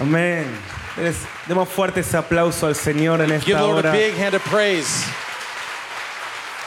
Amén. Demos fuerte ese aplauso al Señor en Give esta the Lord a hora. big hand of praise.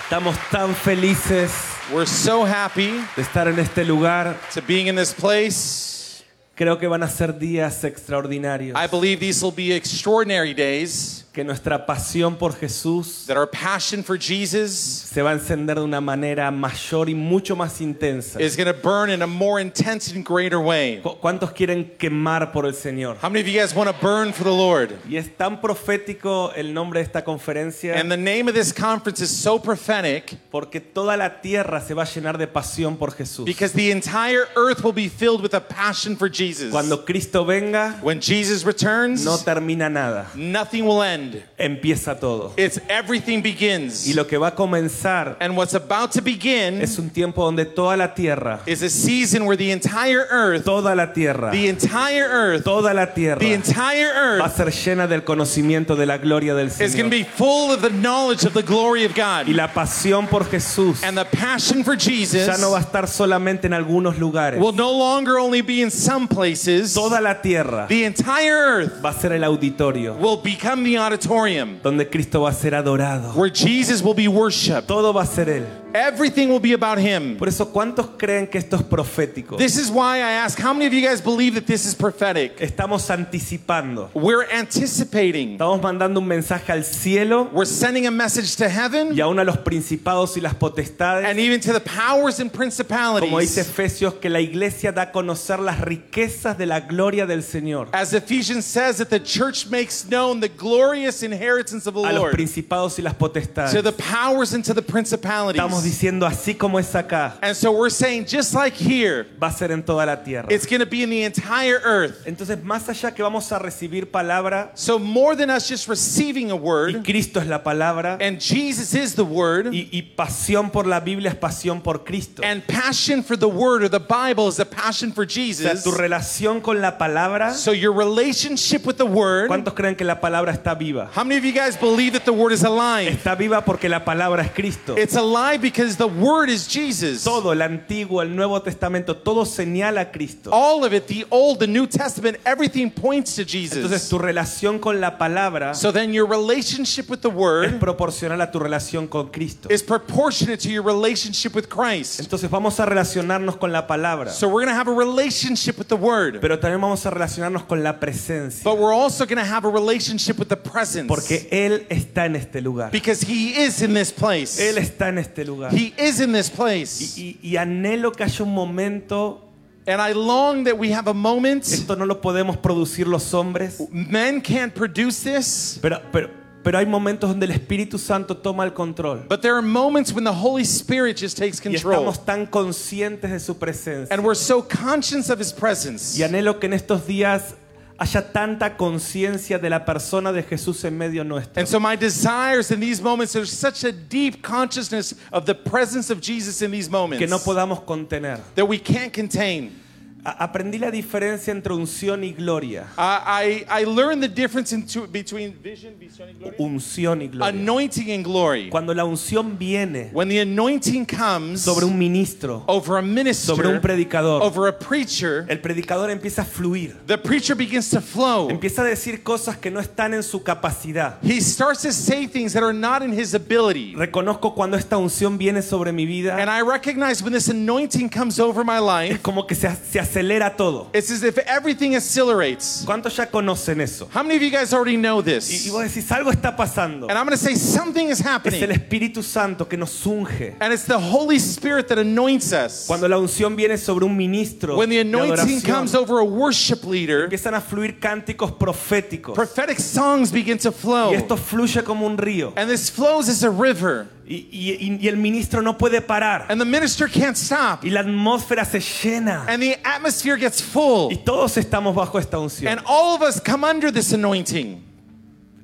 Estamos tan felices We're so happy de estar en este lugar. to being in this place. Creo que van a ser días extraordinarios. I believe these will be extraordinary days, Que nuestra pasión por Jesús that our passion for Jesus se va a encender de una manera mayor y mucho más intensa. is going to burn in a more intense and greater way. ¿Cu- ¿Cuántos quieren quemar por el Señor? How many of you guys want to burn for the Lord? Y es tan profético el nombre de esta conferencia And the name of this conference is so prophetic porque toda la tierra se va a llenar de pasión por Jesús. because the entire earth will be filled with a passion for Jesus. Cuando Cristo venga, When Jesus returns, no termina nada, nothing will end. Empieza todo. It's everything begins. Y lo que va a comenzar And what's about to begin es un tiempo donde toda la tierra, is a season where the entire earth, toda la tierra, the entire earth, toda la tierra the entire va a earth ser llena del conocimiento de la gloria del is going to Señor. be full of the knowledge of the glory of Y God. la pasión por Jesús And the passion for Jesus ya no va a estar solamente en algunos lugares. will no longer only be in some places. Toda la tierra The entire earth va a ser el auditorio will become the auditorium donde Cristo va a ser adorado. where Jesus will be worshiped. Todo va a ser Él. Everything will be about Him. Por eso, ¿cuántos creen que esto es profético? This is why I ask how many of you guys believe that this is prophetic? Estamos anticipando. We're anticipating. Estamos mandando un mensaje al cielo We're sending a message to heaven y aún a los principados y las potestades. and even to the powers and Como dice principalities. Efesios, que la iglesia da a conocer las riquezas de la gloria del Señor. As Ephesians says, that the church makes known the glorious inheritance of the A los Lord principados y las potestades. to the powers and to the Estamos diciendo así como es acá, And so we're saying, just like here, va a ser en toda la tierra. it's going to be in the entire earth. Entonces, más allá que vamos a recibir palabra, So more than us just receiving a y word, Cristo es la palabra, and Jesus is the word, y, y pasión por la Biblia es pasión por Cristo. and passion for the word or the Bible is a passion for O sea, Jesus. tu relación con la palabra, So your relationship with the word, ¿cuántos creen que la palabra está viva? how many of you guys believe that the word is alive? Está viva porque la palabra es Cristo. It's alive because the word is Jesus. Todo, el Antiguo, el Nuevo Testamento, todo señala a Cristo. All of it, the Old, the New Testament, everything points to Entonces Jesus. tu relación con la palabra So then your relationship with the es word proporcional a tu relación con Cristo. is proportionate to your relationship with Christ. Entonces vamos a relacionarnos con la palabra, So we're going to have a relationship with the word, pero también vamos a relacionarnos con la presencia, but we're also going to have a relationship with the presence porque Él está en este lugar. because he is in this place. Él está en este lugar. He is in this place. Y, y anhelo que haya un momento, And I long that we have a moment. esto no lo podemos producir los hombres, Men can't produce this, pero, pero, pero hay momentos donde el Espíritu Santo toma el control. but there are moments when the Holy Spirit just takes control. Y estamos tan conscientes de su presencia. And we're so conscious of his presence. Y anhelo que en estos días haya tanta conciencia de la persona de Jesús en medio nuestro. And so my desires in these moments, there's such a deep consciousness of the presence of Jesus in these moments que no podamos contener. that we can't contain. Aprendí la diferencia entre unción y gloria. I, I, I learned the difference into, between vision, vision and glory, Unción y gloria. anointing and glory. Cuando la unción viene When the anointing comes sobre un ministro, over a sobre un minister, predicador, over a preacher, el predicador empieza a fluir. the preacher begins to flow. Empieza a decir cosas que no están en su capacidad. He starts to say things that are not in his ability. Reconozco cuando esta unción viene sobre mi vida, And I recognize when this anointing comes over my es life, como que se, se acelera todo. it's as if everything accelerates. ¿Cuántos ya conocen eso? How many of you guys already know Y, y this? vos decís, algo está pasando. And I'm going to say something is Es el happening. Espíritu Santo que nos unge. And it's the Holy Spirit that anoints us. Cuando la unción viene sobre un ministro When the de anointing adoración, comes over a worship leader, empiezan a fluir cánticos proféticos. prophetic songs begin to Y flow. esto fluye como un río. And this flows as a river. Y, y- y el ministro no puede parar. And the minister can't stop. Y la atmósfera se llena. And the atmosphere gets full. Y todos estamos bajo esta unción. And all of us come under this anointing.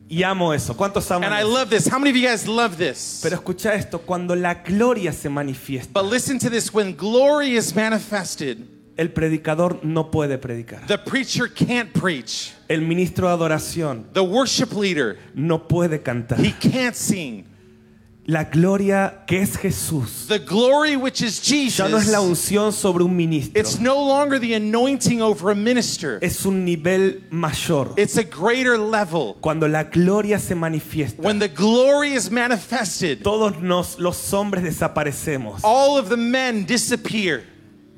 Y amo eso. ¿Cuántos aman And I love this. How many of you guys love this? Pero escucha esto, cuando la gloria se manifiesta, But listen to this when glory is manifested, el predicador no puede predicar. the preacher can't preach. El ministro de adoración The worship leader, no puede cantar. he can't sing. La gloria que es Jesús The glory which is ya no es la Jesus. unción sobre un ministro, It's no longer the anointing over a minister. es un nivel mayor. It's a greater level. Cuando la gloria se manifiesta, When the glory is manifested, todos nos, los hombres desaparecemos all of the men disappear.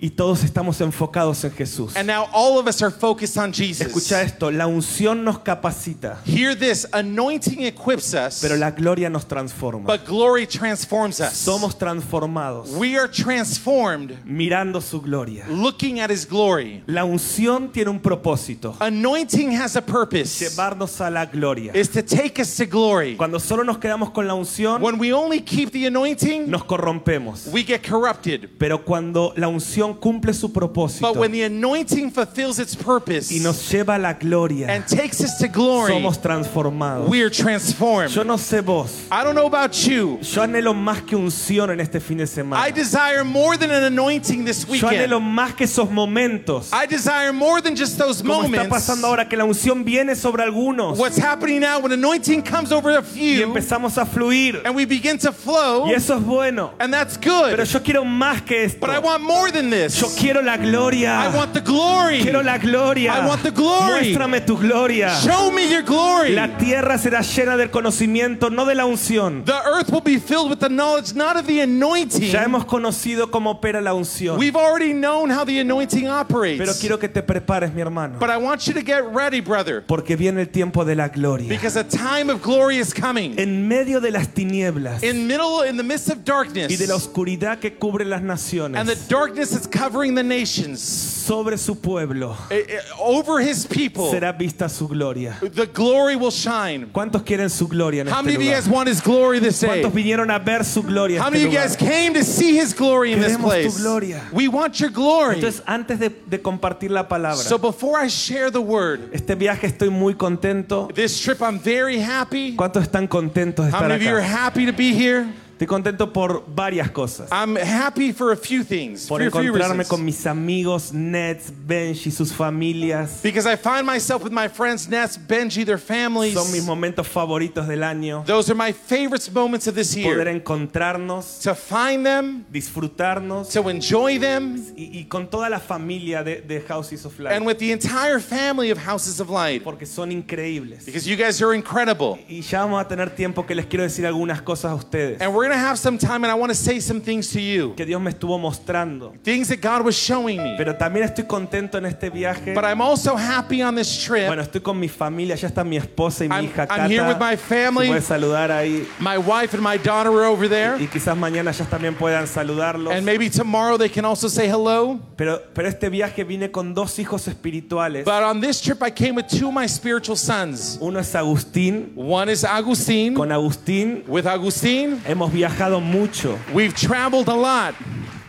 Y todos estamos enfocados en Jesús. And now all of us are focused on Jesus. Escucha esto, la unción nos capacita, Hear this anointing equips us, pero la gloria nos transforma. but glory transforms us. Somos transformados We are transformed mirando su gloria. looking at his glory. La unción tiene un propósito, Anointing has a purpose. llevarnos a la gloria. Is to take us to glory. Cuando solo nos quedamos con la unción, When we only keep the anointing, nos corrompemos. we get corrupted. Pero cuando la unción cumple su propósito But when the anointing fulfills its purpose y nos lleva a la gloria, and takes us to glory, somos transformados. we are transformed. Yo no sé vos, I don't know about you. yo anhelo más que unción en este fin de I semana. desire more than an anointing this Yo anhelo weekend. más que esos momentos. I desire more than just those Como está moments. pasando ahora que la unción viene sobre algunos What's happening now when anointing comes over a y few empezamos a fluir. and we begin to flow, Y eso es bueno. and that's Pero good. yo quiero más que esto. But I want more than Yo this. quiero la gloria. I want the glory. Quiero la gloria. I want the glory. Muéstrame tu gloria. Show me your glory. La tierra será llena del conocimiento, no de la unción. The earth will be filled with the knowledge not of the anointing. Ya hemos conocido cómo opera la unción. We've already known how the anointing Pero operates. quiero que te prepares, mi hermano. But I want you to get ready, brother, Porque viene el tiempo de la gloria. because a time of glory is coming. En medio de las tinieblas In middle in the midst of y darkness de la oscuridad que cubre las and the naciones, darkness is covering the nations sobre su pueblo eh, eh, over his people será vista su gloria. the glory will shine. ¿Cuántos quieren su gloria en How este many of you guys want his glory this day? ¿Cuántos vinieron a ver su gloria How many of you guys came to see his glory in this Queremos tu place? gloria. We want your glory. Entonces, antes de, de compartir la palabra, So before I share the word, este viaje estoy muy contento. this trip I'm very happy. ¿Cuántos están contentos de How many of you are happy to be here? Estoy contento por varias cosas. I'm happy for a few things. Por for a few encontrarme reasons. con mis amigos Nets, Benji, sus familias. Because I find myself with my friends Ness, Benji, their families. Son mis momentos favoritos del año. Those are my favorite moments of this Poder year. encontrarnos, To find them, disfrutarnos to enjoy them, y, y con toda la familia de, de Houses of Life. and with the entire family of Houses of Light. Porque son increíbles. Because you guys are incredible. Y ya vamos a tener tiempo que les quiero decir algunas cosas a ustedes. And we're going to have some time, and I want to say some things to you. Que Dios me estuvo mostrando. Things that God was showing me. Pero también estoy contento en este viaje. But I'm also happy on this trip. Bueno, estoy con mi familia, ya está mi esposa y mi I'm- hija I'm Cata. here with my family. Se puede saludar ahí. My wife and my daughter are over there. Y quizás mañana ya también puedan saludarlos. And maybe tomorrow they can also say hello. Pero, pero este viaje vine con dos hijos espirituales. But on this trip, I came with two of my spiritual sons. Uno es Agustín. One is Agustin. Con Agustín With Agustin, hemos viajado mucho, we've traveled a lot,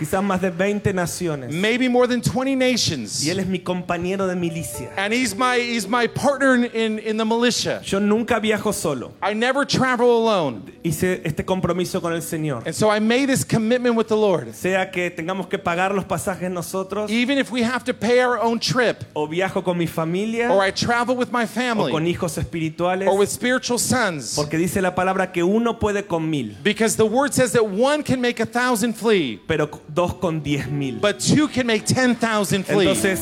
quizás más de 20 naciones. maybe more than 20 nations. Y él es mi compañero de milicia. And he's my, he's my partner in, in, the militia. Yo nunca viajo solo. I never travel alone. Hice este compromiso con el Señor. And so I made this commitment with the Lord. Sea que tengamos que pagar los pasajes nosotros, Even if we have to pay our own trip, o viajo con mi familia, or I travel with my o con family, hijos espirituales. or with spiritual sons. Porque dice la palabra que uno puede con mil, Because the word says that one can make a thousand flee, pero dos con diez mil. but two can make 10,000 flee. Entonces,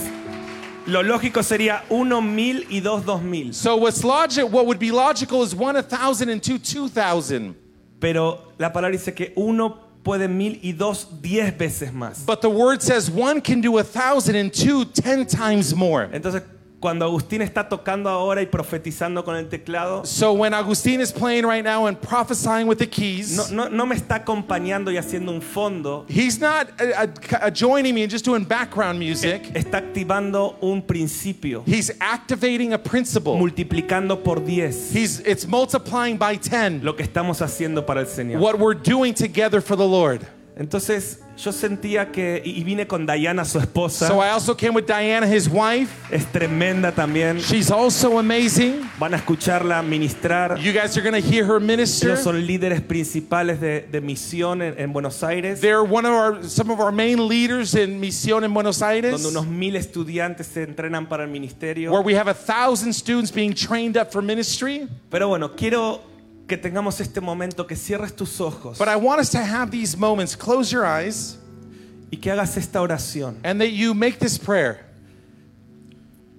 lo lógico sería uno mil y dos dos mil. So what's logic, what would be logical is one a thousand and two two thousand. Pero la palabra dice que uno puede mil y dos diez veces más. But the word says one can do a thousand and two ten times more. Entonces, cuando Agustín está tocando ahora y profetizando con el teclado, So when Agustin is playing right now and prophesying with the keys, no, no, no me está acompañando y haciendo un fondo, he's not uh, uh, joining me and just doing background music. está activando un principio, He's activating a principle. multiplicando por diez He's it's multiplying by 10 lo que estamos haciendo para el Señor. what we're doing together for the Lord. Entonces, yo sentía que, y vine con Diana, su esposa, So I also came with Diana, his wife. es tremenda también. She's also amazing. Van a escucharla ministrar. You guys are going to hear her minister. Ellos son líderes principales de, de misión en, en Buenos Aires, They're one of our some of our main leaders in Misión en Buenos Aires, donde unos mil estudiantes se entrenan para el ministerio. where we have a thousand students being trained up for ministry. Pero bueno, quiero que tengamos este momento, que cierres tus ojos But I want us to have these moments. Close your eyes y que hagas esta oración. and that you make this prayer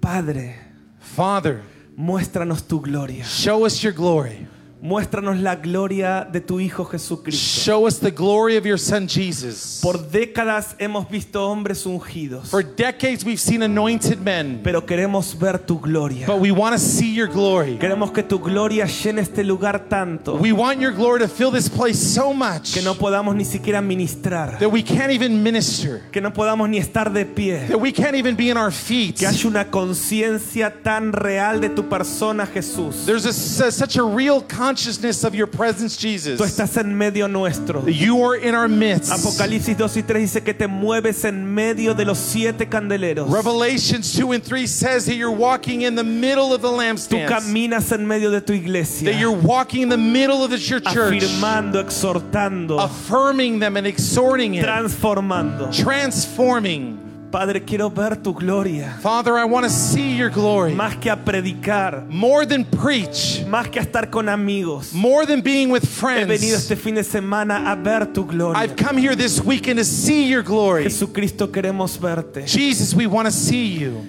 Padre, Father, muéstranos tu gloria. show us your glory. Muéstranos la gloria de tu Hijo Jesucristo. Show us the glory of your Son Jesus. Por décadas hemos visto hombres ungidos, For decades, we've seen anointed men, pero queremos ver tu gloria. but we want to see your glory. Queremos que tu gloria llene este lugar tanto We want your glory to fill this place so much que no podamos ni siquiera ministrar, that we can't even minister, que no podamos ni estar de pie. that we can't even be in our feet. Que haya una conciencia tan real de tu persona, Jesús. There's a, su- such a real consciousness of your presence, Tú Jesus. estás en medio nuestro. You are in our midst. Apocalipsis 2 y 3 dice que te mueves en medio de los siete candeleros. Revelations 2 and 3 says that you're walking in the middle of the Tú caminas en medio de tu That you're walking in the middle of the, your church, afirmando, exhortando, affirming them and exhorting it, transformando. transforming. Padre, quiero ver tu gloria. Father, I want to see your glory. Más que a predicar, More than preach, más que a estar con amigos. more than being with He venido friends. este fin de semana a ver tu gloria. I've come here this weekend to see your glory. Jesucristo, queremos verte. Jesus, we want to see you.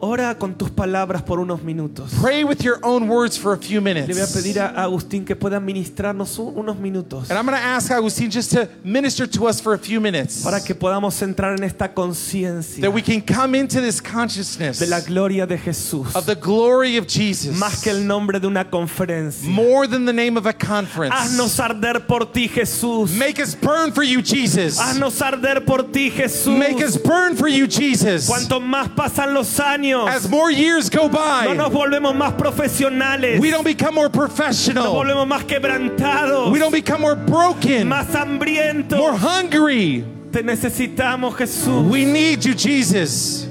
Ora con tus palabras por unos minutos. Pray with your own words for a few Le voy a minutes. pedir a Agustín que pueda ministrarnos un- unos minutos And I'm going to ask Agustin just to minister to us for a few minutes. para que podamos entrar en esta conciencia That we can come into this consciousness de la gloria de Jesús. of the glory of Jesus. Más que el nombre de una conferencia. More than the name of a conference. Haznos arder por ti, Jesús. Make us burn for you, Jesus. Haznos arder por ti, Jesús. Make us burn for you, Jesus. Cuanto más pasan los años, As more years go no by, nos volvemos más profesionales. we don't become more Nos professional. volvemos más quebrantados, We don't become more broken, más hambrientos. more hungry. Te necesitamos, Jesús. We need you, Jesus.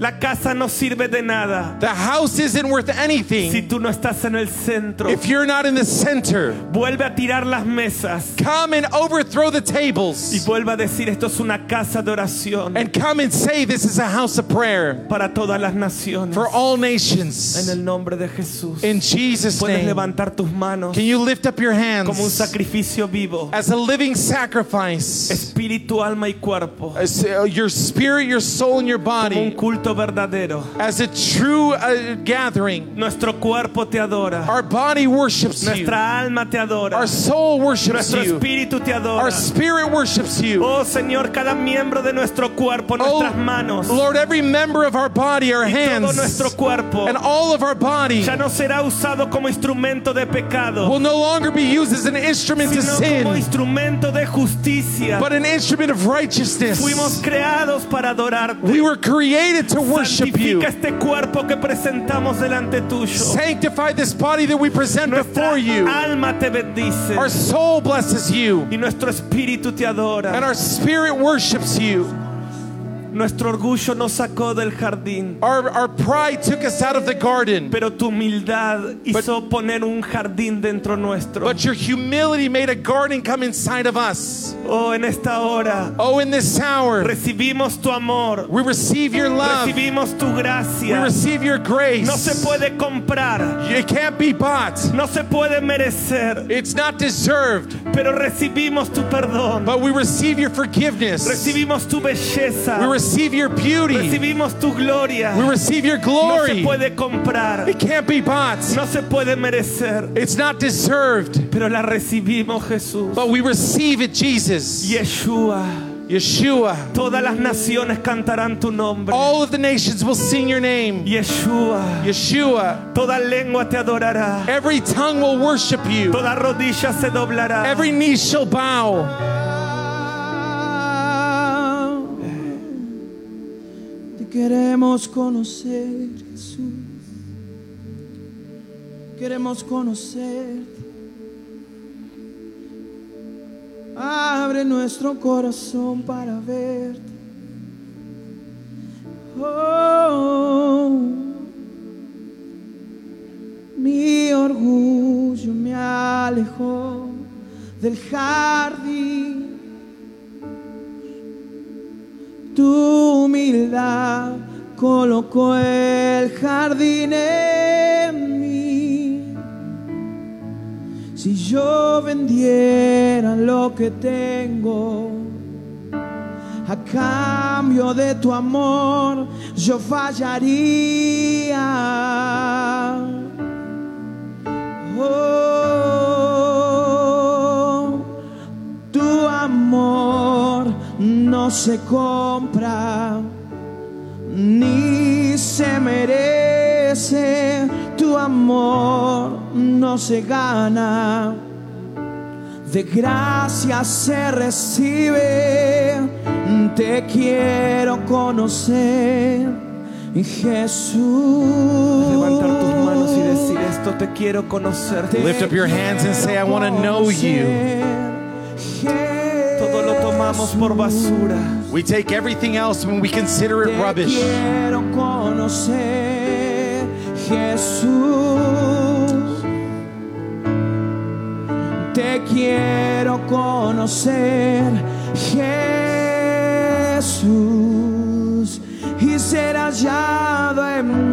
La casa no sirve de nada The house isn't worth si anything tú no estás en el centro. if you're not in the center. Vuelve a tirar las mesas Come and overthrow the y tables vuelve a decir esto es una casa de oración and come and say this is a house of prayer para todas las naciones. for all En nations. el nombre de Jesús. In Jesus' Puedes name. levantar tus manos Can you lift up your como un hands sacrificio vivo, as a living sacrifice? espíritu, alma y cuerpo, As, uh, your spirit, your soul, and your como un body culto verdadero. as a true uh, gathering. Nuestro cuerpo te adora, Our body worships you. nuestra alma te adora, Our soul worships nuestro you. espíritu te adora. Our spirit worships you. Oh Señor, cada miembro de nuestro cuerpo, Oh, nuestras manos, Lord, every member of our body, our y todo hands, nuestro cuerpo and all of our body ya no será usado como instrumento de pecado, will no longer be used as an instrument to sino como sin, instrumento de justicia. but an instrument of righteousness. Fuimos creados para adorarte. We were created to worship you. Este cuerpo que presentamos delante tuyo. Sanctify this body that we present Nuestra before you. alma te bendice Our soul blesses you, y nuestro espíritu te and our spirit worships you. Nuestro orgullo nos sacó del jardín, Our, our pride took us out of the garden, pero tu humildad hizo poner un jardín dentro nuestro. but your humility made a garden come inside of us. Oh, en esta hora. Oh, in this hour, recibimos tu amor, we receive your love, we recibimos tu gracia. receive your grace. No se puede comprar, It can't be bought, no se puede merecer, it's not deserved, pero recibimos tu perdón, but we receive your forgiveness, recibimos tu belleza. we receive your beauty, Recibimos tu gloria. we receive your No se glory. puede comprar. It can't be bought, No se puede merecer. it's not deserved, Pero la recibimos, Jesús. but we receive it, Jesus. Yeshua. Yeshua. Todas las naciones cantarán tu nombre. All of the nations will sing your name. Yeshua. Yeshua. Toda lengua te adorará. Every tongue will worship you. Toda rodilla se doblará. Every knee shall bow. Queremos conocer, Jesús. Queremos conocerte. Abre nuestro corazón para verte. Oh, mi orgullo me alejó del jardín. tu humildad colocó el jardín en mí. Si yo vendiera lo que tengo, a cambio de tu amor, yo fallaría. Oh, tu amor no se compra ni se merece. Tu amor no se gana. De gracia se recibe. Te quiero conocer. Jesús. Levantar tus manos y decir esto, te quiero conocer. Lift up your hands and say, I want to know you tomamos por basura. We take everything else when we consider it rubbish. Quiero conocer, Jesús. Te quiero conocer, Jesús. Y ser hallado en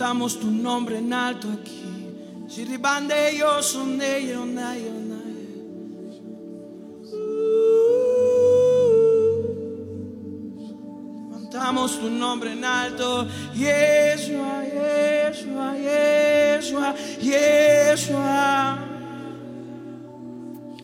Levantamos tu nombre en alto aquí. Shiribande yo son de yo na, yo. Levantamos tu nombre en alto. Yeshua, Yeshua, Yeshua, Yeshua.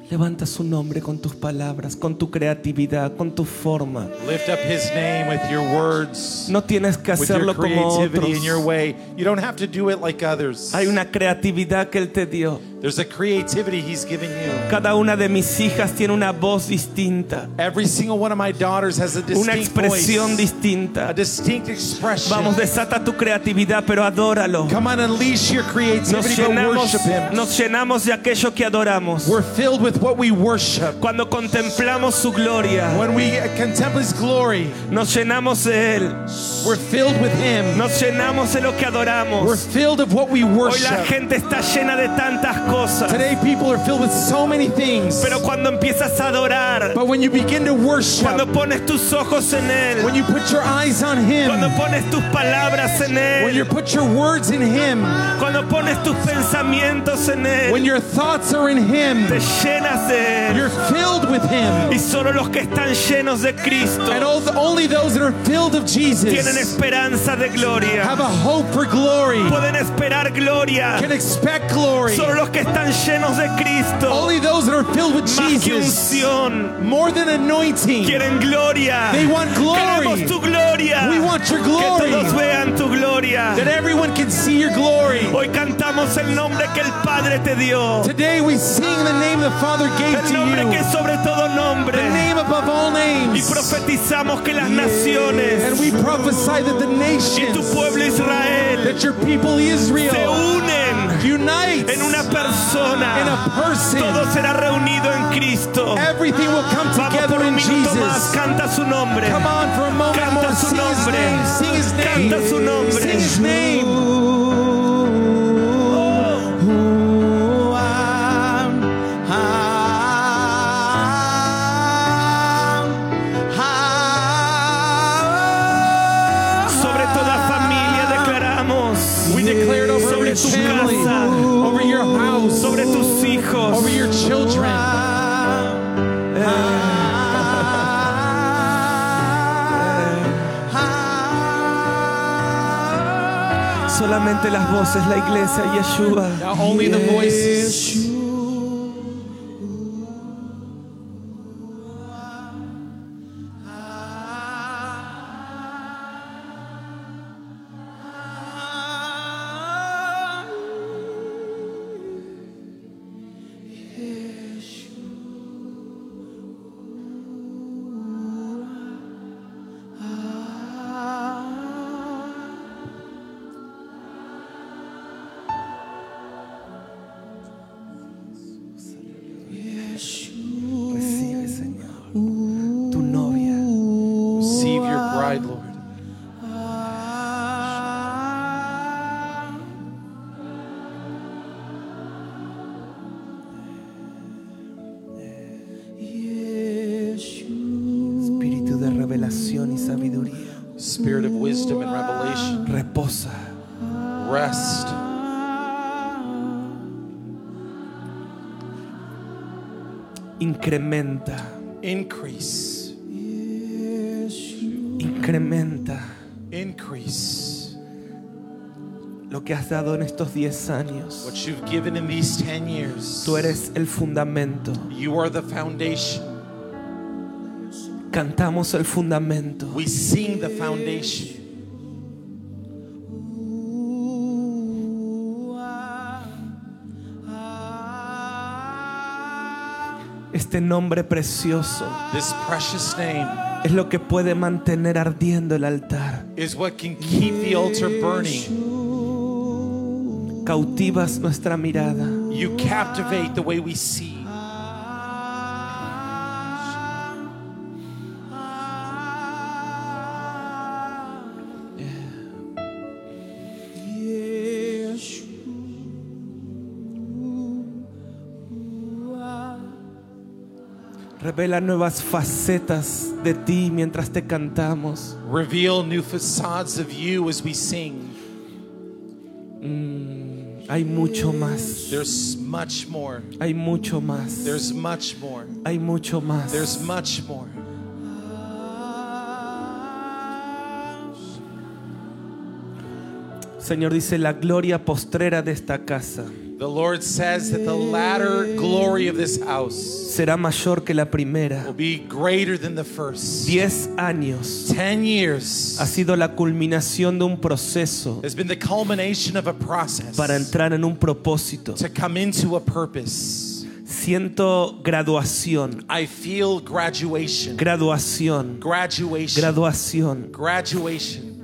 Levanta su nombre con tus palabras, con tu creatividad, con tu forma. Lift up his name with your words, No tienes que with your hacerlo como otros. in your way. You don't have to do it like others. Hay una creatividad que Él te dio. There's a creativity he's given you. Cada una de mis hijas tiene una voz distinta, Every single one of my daughters has a una distinct expresión voice, distinta. a distinct expression. Vamos, desata tu creatividad, pero adóralo. Come on, unleash your Nos creativity, but llenamos, worship him. nos llenamos de aquello que adoramos. We're filled with what we worship. Cuando contemplamos su gloria, When we contemplate his glory, nos llenamos de Él. we're filled with him. Nos llenamos de lo que We're adoramos. filled of what we Hoy la worship. gente está llena de tantas cosas. Today, people are filled with so many things. Pero cuando empiezas a adorar, But when you begin to worship, cuando pones tus ojos en Él, when you put your eyes on him, cuando pones tus palabras en when you put your words in him, cuando pones tus pensamientos en when your thoughts are in him, te llenas de you're filled with him. Y solo los que están llenos de Cristo And all- only those that are filled of tienen Jesus esperanza de gloria. have a hope for glory, Pueden esperar gloria. can expect glory. Solo los que están llenos de Cristo, Only those that are filled with más que Jesus, unción, more than anointing, quieren gloria. They want glory. Queremos tu gloria. We want your Que glory. todos vean tu gloria. that everyone can see your glory. Hoy cantamos el nombre que el Padre te dio. Today we sing the name the Father gave El to nombre que you, es sobre todo the nombre. name above all Y names. profetizamos que las And naciones we prophesy that the y tu nations, pueblo Israel that your people se Israel unen unite en una in a person. Todo será reunido en Cristo. Everything will come together in minuto más. Jesus. Canta su nombre. Come on for a moment Canta more. su Sing his nombre. name. Sing his name. Canta su nombre. Sing his name. Solamente las voces, la iglesia, Yeshua. Now only the voices. Incrementa. Increase. Incrementa Increase. lo que has dado en estos 10 años. What you've given in these 10 years. Tú eres el fundamento. You are the foundation. Cantamos el fundamento. We sing the foundation. Este nombre precioso This precious name es lo que puede mantener ardiendo el altar. is what can keep the altar burning. Cautivas nuestra mirada. You captivate the way we see. Revela nuevas facetas de ti mientras te cantamos. Reveal new facades of you as we sing. Hay mucho más. There's much more. Hay mucho más. There's much more. Hay mucho más. There's much more. Señor dice la gloria postrera de esta casa The Lord says that the latter glory of this house será mayor que la primera. will be greater than the first. Diez años Ten years ha sido la culminación de un proceso has been the culmination of a process para entrar en un propósito. to come into a purpose. Siento graduación, I feel graduation, graduación, graduation, graduación. graduation.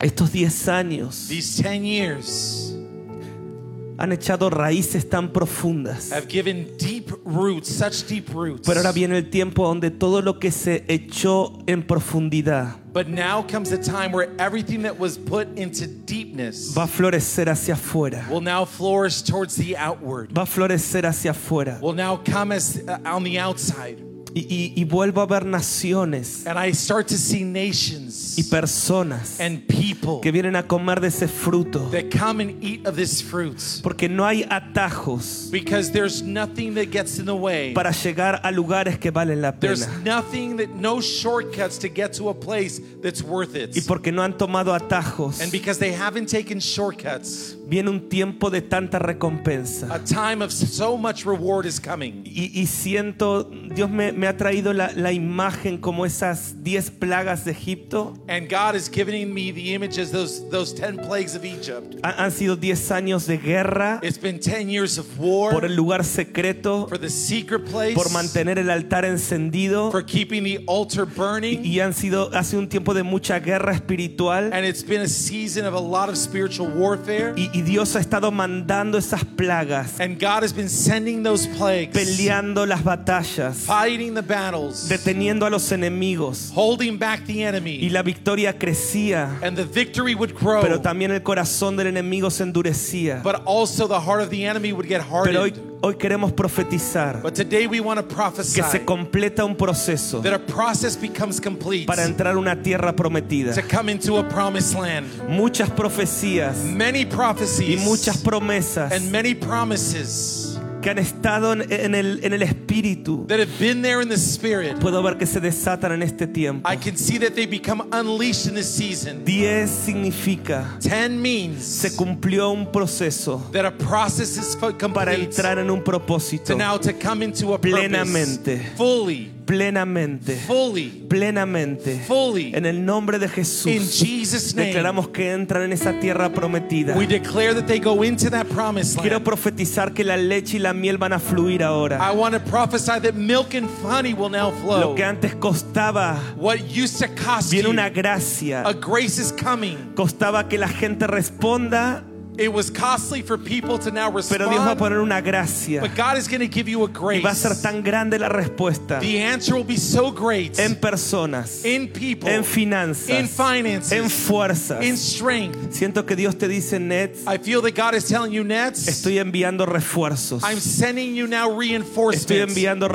Estos diez años These 10 years han echado raíces tan profundas. have given deep roots, such deep roots. Pero ahora viene el tiempo donde todo lo que se echó en profundidad But now comes the time where everything that was put into deepness va a florecer hacia afuera. will now flourish towards the outward, Va a florecer hacia afuera. will now come as uh, on the outside. Y, y- y vuelvo a ver naciones And I start to see y nations personas and people que vienen a comer de ese fruto. that come and eat of this fruit Porque no hay atajos because there's nothing that gets in the way. para llegar a lugares que valen la There's pena. nothing that, no shortcuts to get to a place that's worth Y it. porque no han tomado atajos, And because they haven't taken shortcuts, viene un tiempo de tanta recompensa. a time of so much reward is coming. Y, y siento, Dios me, me ha traído la, la imagen como esas 10 plagas de Egipto. And God is giving me the image as those, those 10 plagues of Egypt. Ha- Han sido 10 años de guerra It's been 10 years of war por el lugar secreto, for the secret place, por mantener el altar encendido. for keeping the altar burning. Y han sido hace un tiempo de mucha guerra espiritual. And it's been a season of a lot of spiritual warfare. Y, y Dios ha estado mandando esas plagas, And God has been sending those plagues, peleando las batallas, fighting the battles, deteniendo a los enemigos. holding back the Y enemy. la victoria crecía, And the victory would grow. pero también el corazón del enemigo se endurecía. But also the heart of the enemy would get Pero hoy, hardened. Hoy queremos profetizar But today we want to que se completa un proceso that a process becomes complete para entrar a una tierra prometida. to come into a promised land. Muchas profecías Many y prophecies muchas promesas and many promises que han estado en, en el, en el espíritu. that have been there in the spirit. Puedo ver que se desatan en este tiempo. I can see that they become unleashed in this season. Diez significa 10 means se cumplió un proceso that a process is fu- para entrar en un propósito to now to come into a Plenamente. fully, plenamente, fully, plenamente. fully. En el nombre de In Jesús Jesus' name, declaramos que entran en esa tierra prometida. we declare that they go into that promised Quiero land. profetizar que la leche y la miel van a fluir ahora. I want to prophesy that milk and honey will now Lo flow. que antes costaba, What used to cost viene una gracia. a grace is coming. Costaba que la gente responda, It was costly for people to now pero Dios va a respond, poner una gracia. but God is going to give you a Y va a ser grace. tan grande la respuesta The answer will be so great en personas, in people, en finanzas, in finances, en fuerzas. in strength. Siento que Dios te dice, Nets, I feel that God is telling you, Nets, estoy enviando refuerzos. I'm sending you now Estoy reinforcements. enviando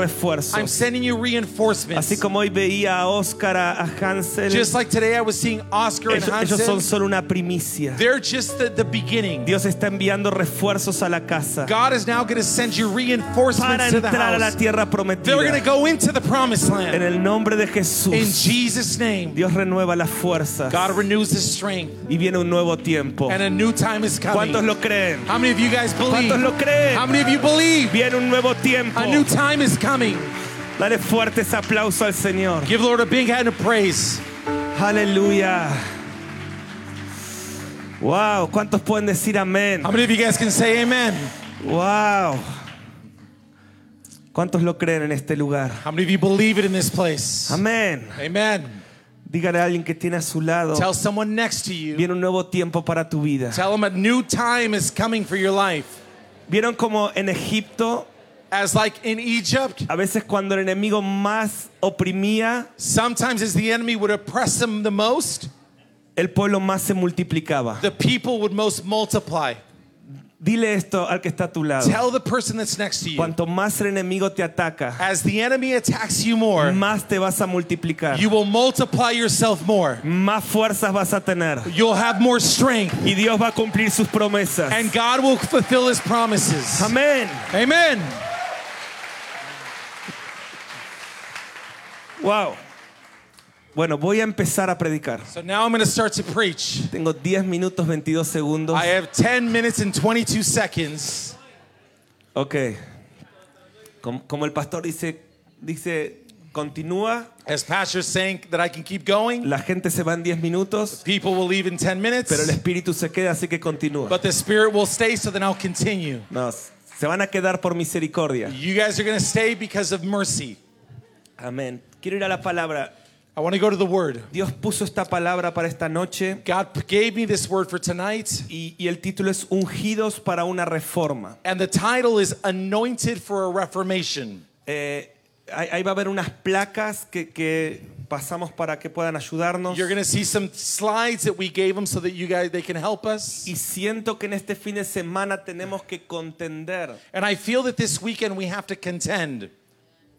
I'm sending you reinforcements. Así como hoy veía a Oscar, a, Hansel, Just like today, I was seeing Oscar and ellos, ellos son solo una primicia. They're just the, the beginning. Dios está enviando refuerzos a la casa God is now going to send you reinforcements to the entrar a la house. tierra They're going to prometida. go into the promised En land. el nombre de In Jesús, Jesus' name, Dios renueva las fuerzas God renews His strength, y viene un nuevo tiempo. and a new time is ¿Cuántos coming. lo creen? How many of you guys believe? ¿Cuántos lo creen? How many of you believe? Viene un nuevo tiempo. A new time is coming. Dale fuerte ese aplauso al Señor. Give the Lord a big hand of praise. Aleluya. Wow, ¿cuántos pueden decir amén? How many of you guys can say amen? Wow. ¿Cuántos lo creen en este lugar? How many of you believe it in this place? Amén. Amen. Dígale a alguien que tiene a su lado. Tell someone next to you. Viene un nuevo tiempo para tu vida. Tell them a new time is coming for your life. ¿Vieron como en Egipto, As like in Egypt, a veces cuando el enemigo más oprimía, sometimes as the enemy would oppress them the most, el pueblo más se multiplicaba? the people would most multiply. Dile esto al que está a tu lado. Tell the person that's next to you. Cuanto más el enemigo te ataca, As the enemy attacks you more, más te vas a multiplicar. you will multiply yourself more. Más fuerzas vas a tener. You'll have more strength, Y Dios va a cumplir sus promesas. and God will fulfill his promises. Amén. Amen. Wow. Bueno, voy a empezar a predicar. So now I'm going to start to preach. Tengo 10 minutos 22 segundos. I have 10 minutes and 22 seconds. Ok. Como, como el pastor dice, dice, continúa, As Pastor's saying that I can keep going, la gente se va en 10 minutos, people will leave in 10 minutes, pero el espíritu se queda, así que continúa. but the Spirit will stay, so then I'll continue. No, se van a quedar por misericordia. You guys are going to stay because of mercy. Amén. Quiero ir a la palabra. I want to go to the Word. Dios puso esta palabra para esta noche God gave me this word for tonight, y, y el título es Ungidos para una reforma. and the title is Anointed for a Reformation. Eh, ahí, va a haber unas placas que, que pasamos para que puedan ayudarnos. You're going to see some slides that we gave them so that you guys they can help us. Y siento que en este fin de semana tenemos que contender And I feel that this weekend we have to contend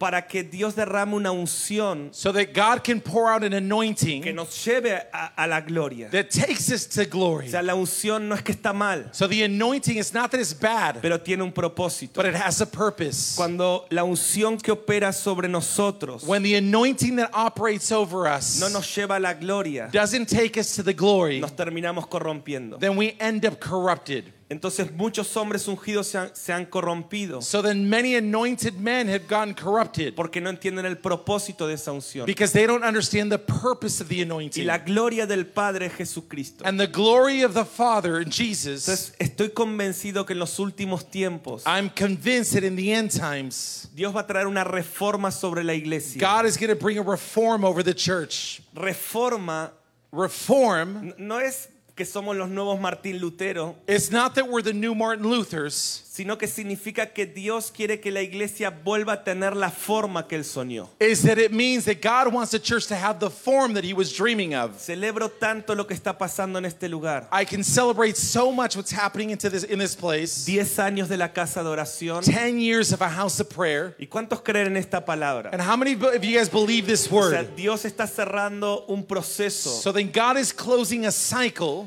para que Dios derrame una unción so that God can pour out an que anointing nos lleve a, a la gloria. that takes us to O glory. sea, la unción no es que está mal, So the anointing is not that it's bad, pero tiene un propósito. but it has a purpose. Cuando la unción que opera sobre nosotros When the anointing that operates over us no nos lleva a la gloria, doesn't take us to the glory, nos terminamos corrompiendo. then we end up corrupted. Entonces muchos hombres ungidos se han, se han corrompido So then many anointed men have gotten corrupted porque no entienden el propósito de esa unción. because they don't understand the purpose of the Y anointing. la gloria del Padre es Jesucristo. And the glory of the Father, Jesus, Entonces estoy convencido que en los últimos tiempos I'm convinced that in the end times, Dios va a traer una reforma sobre la iglesia. God is going to bring a reform over the church. Reforma Reform, n- no es que somos los nuevos Martín Lutero, it's not that we're the new Martin Luthers, sino que significa que Dios quiere que la iglesia vuelva a tener la forma que él soñó. is that it means that God wants the church to have the form that He was dreaming of. Celebro tanto lo que está pasando en este lugar. I can celebrate so much what's happening into this, in this place. Diez años de la casa de oración. 10 years of a house of prayer. ¿Y cuántos creen en esta palabra? And how many of you guys believe this O sea, word? Dios está cerrando un proceso. So then God is closing a cycle.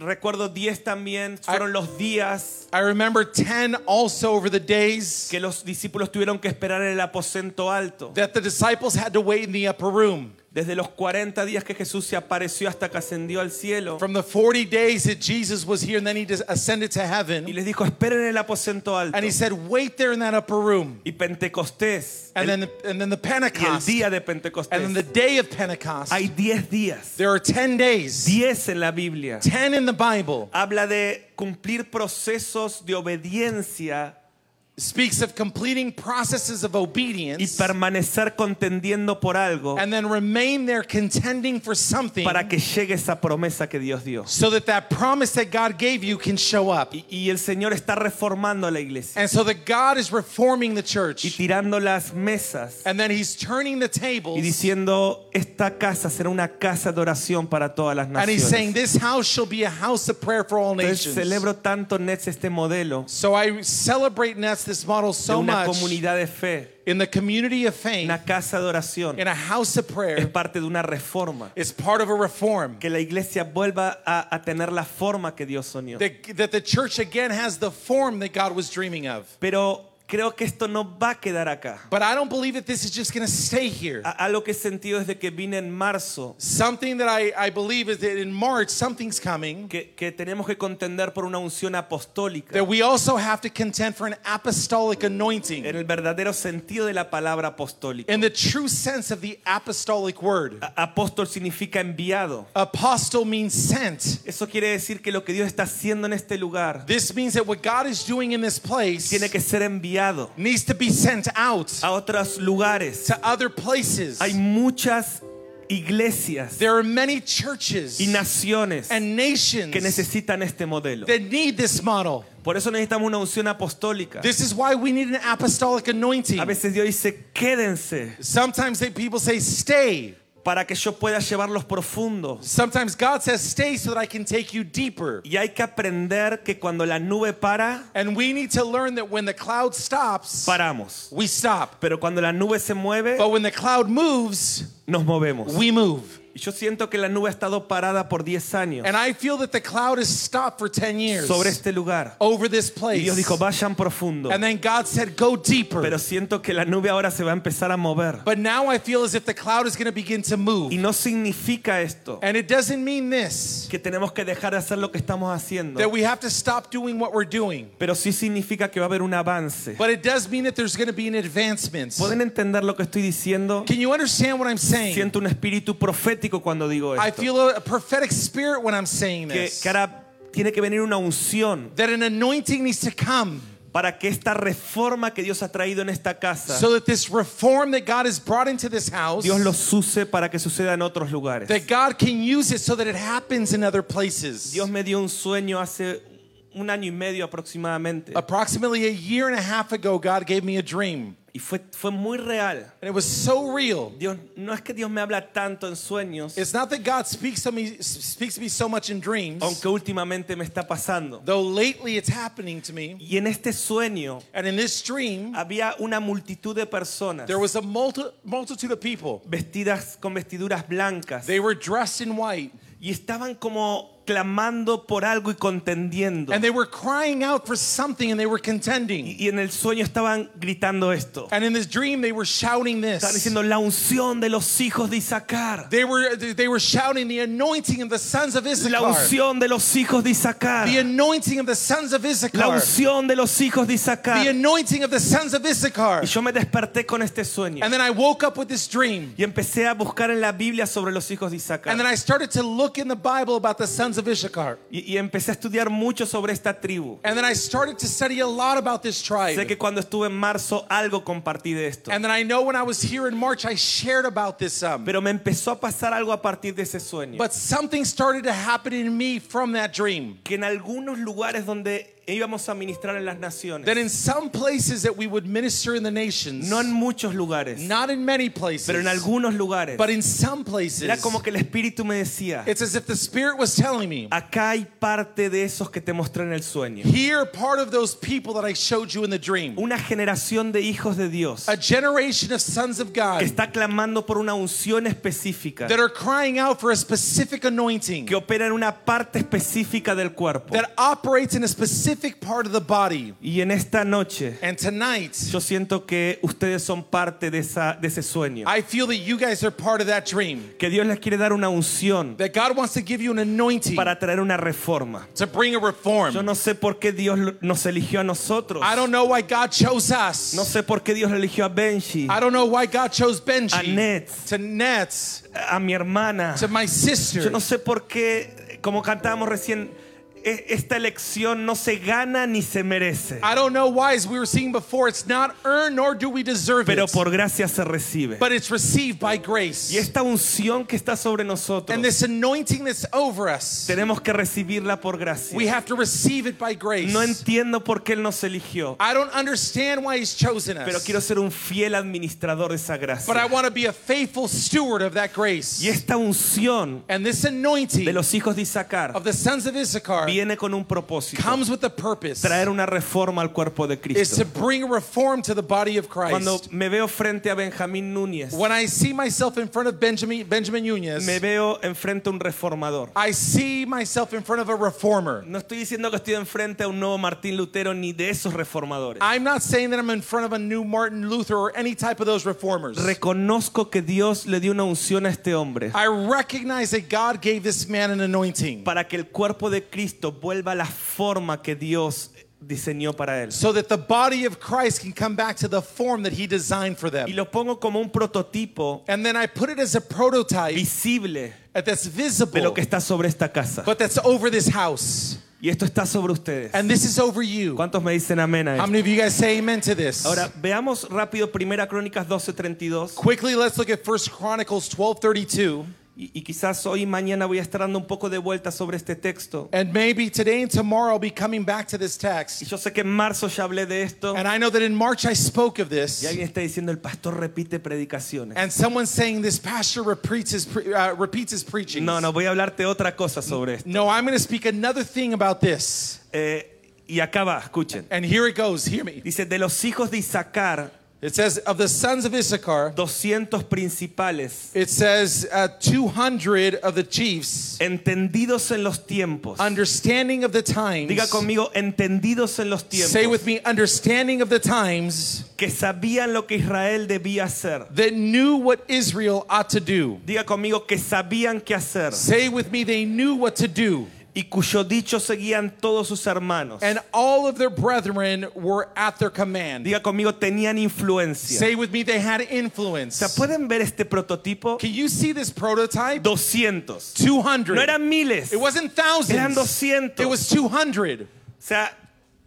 Recuerdo 10 también, fueron los días I remember 10 also over the days que los discípulos tuvieron que esperar en el aposento alto. that the disciples had to wait in the upper room. Desde los 40 días que Jesús se apareció hasta que ascendió al cielo. From the 40 days that Jesus was here and then he ascended to Y heaven. les dijo, esperen en el aposento alto. And he said, wait there in that upper room. Y Pentecostés, And el- then, and then the y el Pentecost. día de And then Pentecostés. the day of Pentecost. Hay 10 días. There are 10 days. 10 en la Biblia. 10 in the Bible. Habla de cumplir procesos de obediencia Speaks of completing processes of y obedience. permanecer contendiendo por algo And then remain there contending for something. para que llegue esa promesa que Dios dio. So that that promise that God gave you can show up. Y, y el Señor está reformando la iglesia And so that God is reforming the y church. tirando las mesas And then he's turning the y tables. diciendo, esta casa será una casa de oración para todas las And he's saying. This house shall be a house of prayer for all Entonces nations. celebro tanto Nets este modelo So I celebrate Nets this model de so una much comunidad de fe, in the community of faith, una casa de oración. in a house of Es prayer. parte de una reforma. It's part of a reform. Que la iglesia vuelva a, a tener la forma que Dios soñó. That, that the church again has the form that God was dreaming of. Pero creo que esto no va a quedar acá. But I don't believe that this is just going to stay here. A- Algo que he sentido desde que vine en marzo, Something that I, I believe is that in March something's coming. que, que tenemos que contender por una unción apostólica. That we also have to contend for an apostolic anointing. En el verdadero sentido de la palabra apostólica. In the true sense of the apostolic word. Apóstol significa enviado. Apostle means sent. Eso quiere decir que lo que Dios está haciendo en este lugar This means that what God is doing in this place tiene que ser enviado needs to be sent out a otros lugares. to other places. Hay muchas iglesias There are many churches y naciones and nations que necesitan este modelo. that need this model. Por eso necesitamos una unción apostólica. This is why we need an apostolic anointing. A veces Dios dice, quédense, Sometimes they, people say, stay, para que yo pueda llevarlos profundo. Sometimes God says, Stay so that I can take you deeper. Y hay que aprender que cuando la nube para, And we need to learn that when the cloud stops, paramos. we stop. Pero cuando la nube se mueve, But when the cloud moves, nos movemos. we move. Y yo siento que la nube ha estado parada por 10 años And I feel that the cloud has stopped for 10 years sobre este lugar. over this Y place. Dios dijo, vayan profundo. And then God said, Go deeper. Pero siento que la nube ahora se va a empezar a mover. But now I feel as if the cloud is going to begin to move. Y no significa esto And it doesn't mean this, que tenemos que dejar de hacer lo que estamos haciendo. that we have to stop doing what we're doing. Pero sí significa que va a haber un avance. But it does mean that there's going to be an advancement. ¿Pueden entender lo que estoy diciendo? Can you understand what I'm saying? Siento un espíritu profético cuando digo I esto. feel a prophetic spirit when I'm saying Que, this. que ahora tiene que venir una unción That an anointing needs to come para que esta reforma que Dios ha traído en esta casa, so that this reform that God has brought into this house, Dios los use para que suceda en otros lugares. that God can use it so that it happens in other places. Dios me dio un sueño hace un año y medio aproximadamente Approximately a year and a half ago, God gave me a dream. Y fue, fue muy real. And it was so real. Dios, no es que Dios me habla tanto en sueños, It's not that God speaks to me speaks to me so much in dreams, aunque últimamente me está pasando. though lately it's happening to me. Y en este sueño And in this dream, había una multitud de personas there was a multi- multitude of people. vestidas con vestiduras blancas They were dressed in white, y estaban como clamando por algo y contendiendo. and they were crying out for something, and they were contending. Y en el sueño estaban gritando esto. And in this dream, they were shouting Estaban this. diciendo la unción de los hijos de Isaacar. They were they were shouting the anointing of the sons of La Issachar. unción de los hijos de Isaacar. The anointing of the sons of La Issachar. unción de los hijos de The Isaacar. anointing of the sons of Issachar. Y yo me desperté con este sueño. And then I woke up with this dream. Y empecé a buscar en la Biblia sobre los hijos de Isaacar. And then I started to look in the Bible about the sons of Issachar. Y, y empecé a estudiar mucho sobre esta tribu. And then I started to study a lot about this Sé tribe. que cuando estuve en marzo algo compartí de esto. And then I know when I was here in March, I shared about this. Um, Pero me empezó a pasar algo a partir de ese sueño. but something started to happen in me from that dream. Que en algunos lugares donde íbamos a ministrar en las naciones, That in some places that we would minister in the nations, no en muchos lugares, not in many places, pero en algunos lugares, but in some places, era como que el Espíritu me decía, it's as if the Spirit was telling me, acá hay parte de esos que te mostré en el sueño. here part of those people that I showed you in the dream. Una generación de hijos de Dios A generation of sons of que God está clamando por una unción específica that are crying out for a specific anointing que opera en una parte específica del cuerpo. that operates in a specific part of the body. Y en esta noche And tonight, yo siento que ustedes son parte de, esa, de ese sueño. I feel that you guys are part of that dream. Que Dios les quiere dar una unción That God wants to give you an anointing para traer una reforma. to bring a reform. Yo no sé por qué Dios lo- nos eligió a nosotros. I don't know why God chose us. No sé por qué Dios eligió a Benji, I don't know why God chose a Benji, Nets, to Nets, a mi hermana. to my sister. Yo no sé por qué, como cantábamos recién, esta elección no se gana ni se merece, I don't know why, as we were seeing before, it's not earned nor do we deserve pero it, por gracia se recibe. but it's received by grace. Y esta unción que está sobre nosotros, And this anointing that's over us, tenemos que recibirla por gracia. we have to receive it by grace. No entiendo por qué Él nos eligió, I don't understand why He's chosen pero us, quiero ser un fiel administrador de esa but I gracia. want to be a faithful steward of that grace. Y esta unción And this anointing de los hijos de Isaacar of the sons of Issachar viene con un propósito, comes with a purpose. traer una reforma al cuerpo de is Cristo. to bring reform to the body of Cuando Christ. me veo frente a Benjamín Núñez, When I see myself in front of Benjamin Benjamin Nunez, me veo enfrente a un reformador. I see myself in front of a reformer. No estoy diciendo que estoy enfrente a un nuevo Martín Lutero ni de esos reformadores. I'm not saying that I'm in front of a new Martin Luther or any type of those reformers. Reconozco que Dios le dio una unción a este hombre I recognize that God gave this man an anointing para que el cuerpo de Cristo vuelva a la forma que Dios diseñó para él. so that the body of Christ can come back to the form that he designed for Y them. lo pongo como un prototipo And then I put it as a prototype visible that's de visible, lo que está sobre esta casa. but that's over this house. Y esto está sobre ustedes. And this is over you. ¿Cuántos me dicen amén a How esto? many of you guys say amen to this? Ahora, veamos rápido Primera Crónicas 12:32. Quickly, let's look at 1 Chronicles 12:32. Y, y quizás hoy y mañana voy a estar dando un poco de vuelta sobre este texto. And maybe today and tomorrow I'll be coming back to this Y text. yo sé que en marzo ya hablé de esto. And I know that in March I spoke of Y this. alguien está diciendo, el pastor repite predicaciones. And someone's saying this pastor repeats his, pre- uh, repeats his preaching. No, no, voy a hablarte otra cosa sobre esto. No, I'm going to speak another thing about this. Eh, y acá va, escuchen. And here it goes. Hear me. Dice, de los hijos de Isaacar, It says, of the sons of Issachar, 200 principales, it says uh, 200 of the chiefs, entendidos en los tiempos. understanding of the times. Diga conmigo, entendidos en los tiempos. Say with me, understanding of the times Que sabían lo que Israel debía hacer. that knew what Israel ought to do. Diga conmigo, que sabían qué hacer. Say with me, they knew what to do. Y cuyo dicho seguían todos sus hermanos. And all of their brethren were at their command. Diga conmigo, tenían influencia. Say with me, they had O influence. sea, ¿pueden ver este prototipo? Can you see this prototype? 200. 200. No eran miles. It wasn't thousands. Eran 200. It was 200. O sea,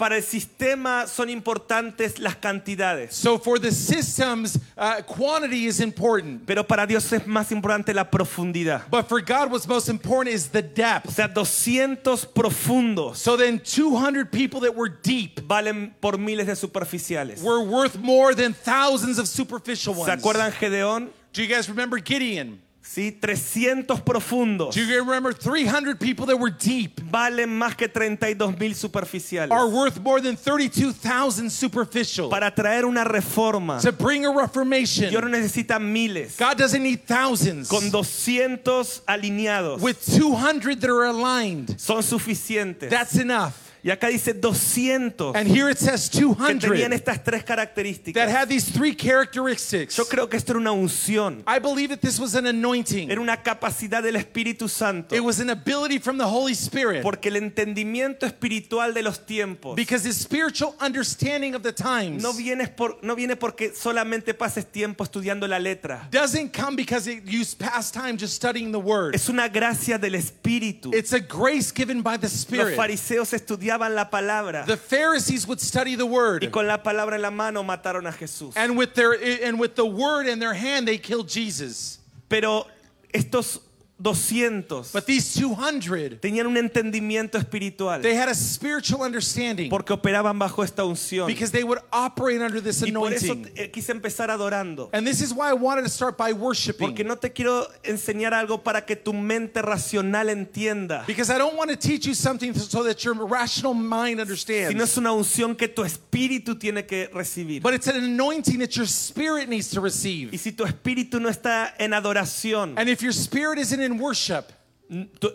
para el sistema son importantes las cantidades. So for the systems, uh, quantity is important. Pero para Dios es más importante la profundidad. But for God, what's most important is the O depth. sea, 200 profundos So then 200 people that were deep valen por miles de superficiales. were worth more than thousands of superficial ¿Se ones. acuerdan Gedeón? Do you guys remember Gideon? Sí, 300 profundos Do you remember 300 people that were deep valen más que 32 mil superficiales. are worth more than 32,000 superficial? Para traer una reforma, To bring a reformation, Dios no necesita miles. God doesn't need thousands. Con 200 alineados With 200 that are aligned, son suficientes. that's enough. Y acá dice 200 And here it says que tenían 200 estas tres that características. had these three characteristics. Yo creo que esto era una unción, I believe that this was an anointing. era una capacidad del Espíritu Santo, It was an ability from the Holy Spirit. porque el entendimiento espiritual de los tiempos Because the spiritual understanding of the times no viene, por, no viene porque solamente pases tiempo estudiando la letra. doesn't come because you pass time just studying the word. Es una gracia del Espíritu. It's a grace given by the Los Spirit. fariseos estudiaban la palabra The Pharisees would study the y word. con la palabra en la mano mataron a Jesús. And with their and with the word in their hand they killed Jesus. Pero estos 200 But these 200 tenían un entendimiento espiritual they had a spiritual understanding porque operaban bajo esta unción. because they would operate under this Y por eso anointing. eh, quise empezar adorando. And this is why I wanted to start by worshiping. Porque no te quiero enseñar algo para que tu mente racional entienda. Because I don't want to teach you something so that your rational mind Sino understands. es una unción que tu espíritu tiene que recibir. But it's an anointing that your spirit needs to Y receive. si tu espíritu no está en adoración, And if your spirit isn't in worship,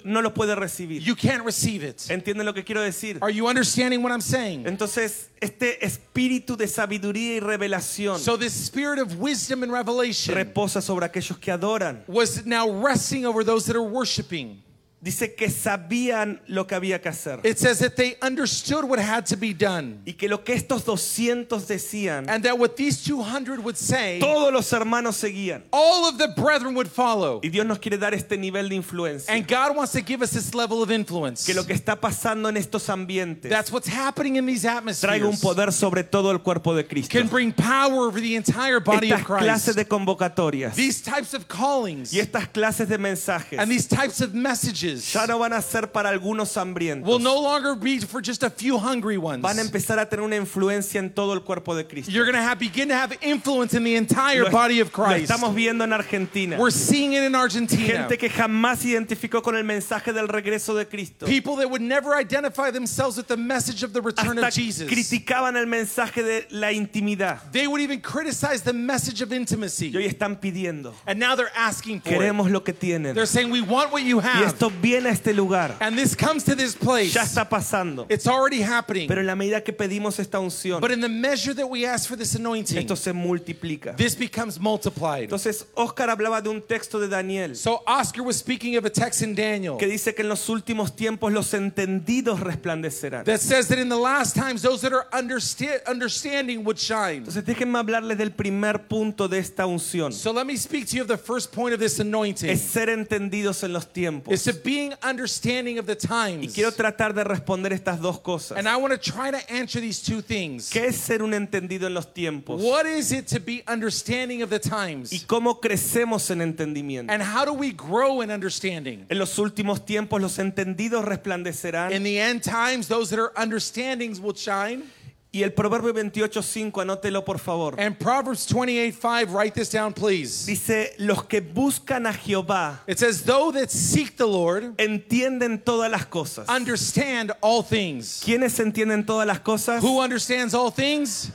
no lo puedes recibir. you can't receive it. ¿Entienden lo que quiero decir? Are you understanding what I'm saying? Entonces, este espíritu de sabiduría y revelación So this spirit of wisdom and revelation reposa sobre aquellos que adoran. was now resting over those that are worshiping. Dice que sabían lo que había que hacer. It says that they understood what had to be done. Y que lo que estos 200 decían, And that what these 200 would say, todos los hermanos seguían. all of the brethren would follow. Y Dios nos quiere dar este nivel de influencia. And God wants to give us this level of influence. Que lo que está pasando en estos ambientes That's what's happening in these traiga un atmospheres. poder sobre todo el cuerpo de Cristo. Can bring power over the entire body of Estas clases Christ. de convocatorias These types of callings y estas clases de mensajes and these types of messages ya no van a ser para algunos hambrientos. will no longer be for just a few hungry ones. Van a empezar a tener una influencia en todo el cuerpo de Cristo. You're going to have begin to have influence in the entire Lo, body of lo Christ. estamos viendo en Argentina. We're seeing it in Argentina. Gente que jamás se identificó con el mensaje del regreso de Cristo. People that would never identify themselves with the message of the return Hasta of Jesus. criticaban el mensaje de la intimidad. They would even criticize the message of Y intimacy. hoy están pidiendo. And now they're asking for it. Queremos lo que tienen. They're saying, We want what you Y have. esto viene a este lugar. And this comes to this place. Ya está pasando. It's already happening. Pero en la medida que pedimos esta unción, But in the measure that we ask for this anointing, esto se multiplica. this becomes multiplied. Entonces, Oscar hablaba de un texto de Daniel So Oscar was speaking of a text in Daniel que dice que en los últimos tiempos los entendidos resplandecerán. that says that in the last times those that are understa- understanding would shine. Entonces, déjenme hablarles del primer punto de esta unción. So let me speak to you of the first point of this anointing. Es ser entendidos en los tiempos. to being understanding of the Y times. quiero tratar de responder estas dos cosas. And I want to try to answer these two things. ¿Qué es ser un entendido en los tiempos? What is it to be understanding of the ¿Y times? cómo crecemos en entendimiento? And how do we grow in understanding? En los últimos tiempos los entendidos resplandecerán. In the end times, those that are understandings will shine. Y el Proverbio 28.5, anótelo por favor. And Proverbs 28 5, write this down, please. Dice, los que buscan a Jehová It says, Though that seek the Lord entienden todas las cosas. understand all things. ¿Quiénes entienden todas las cosas? Who understands all things?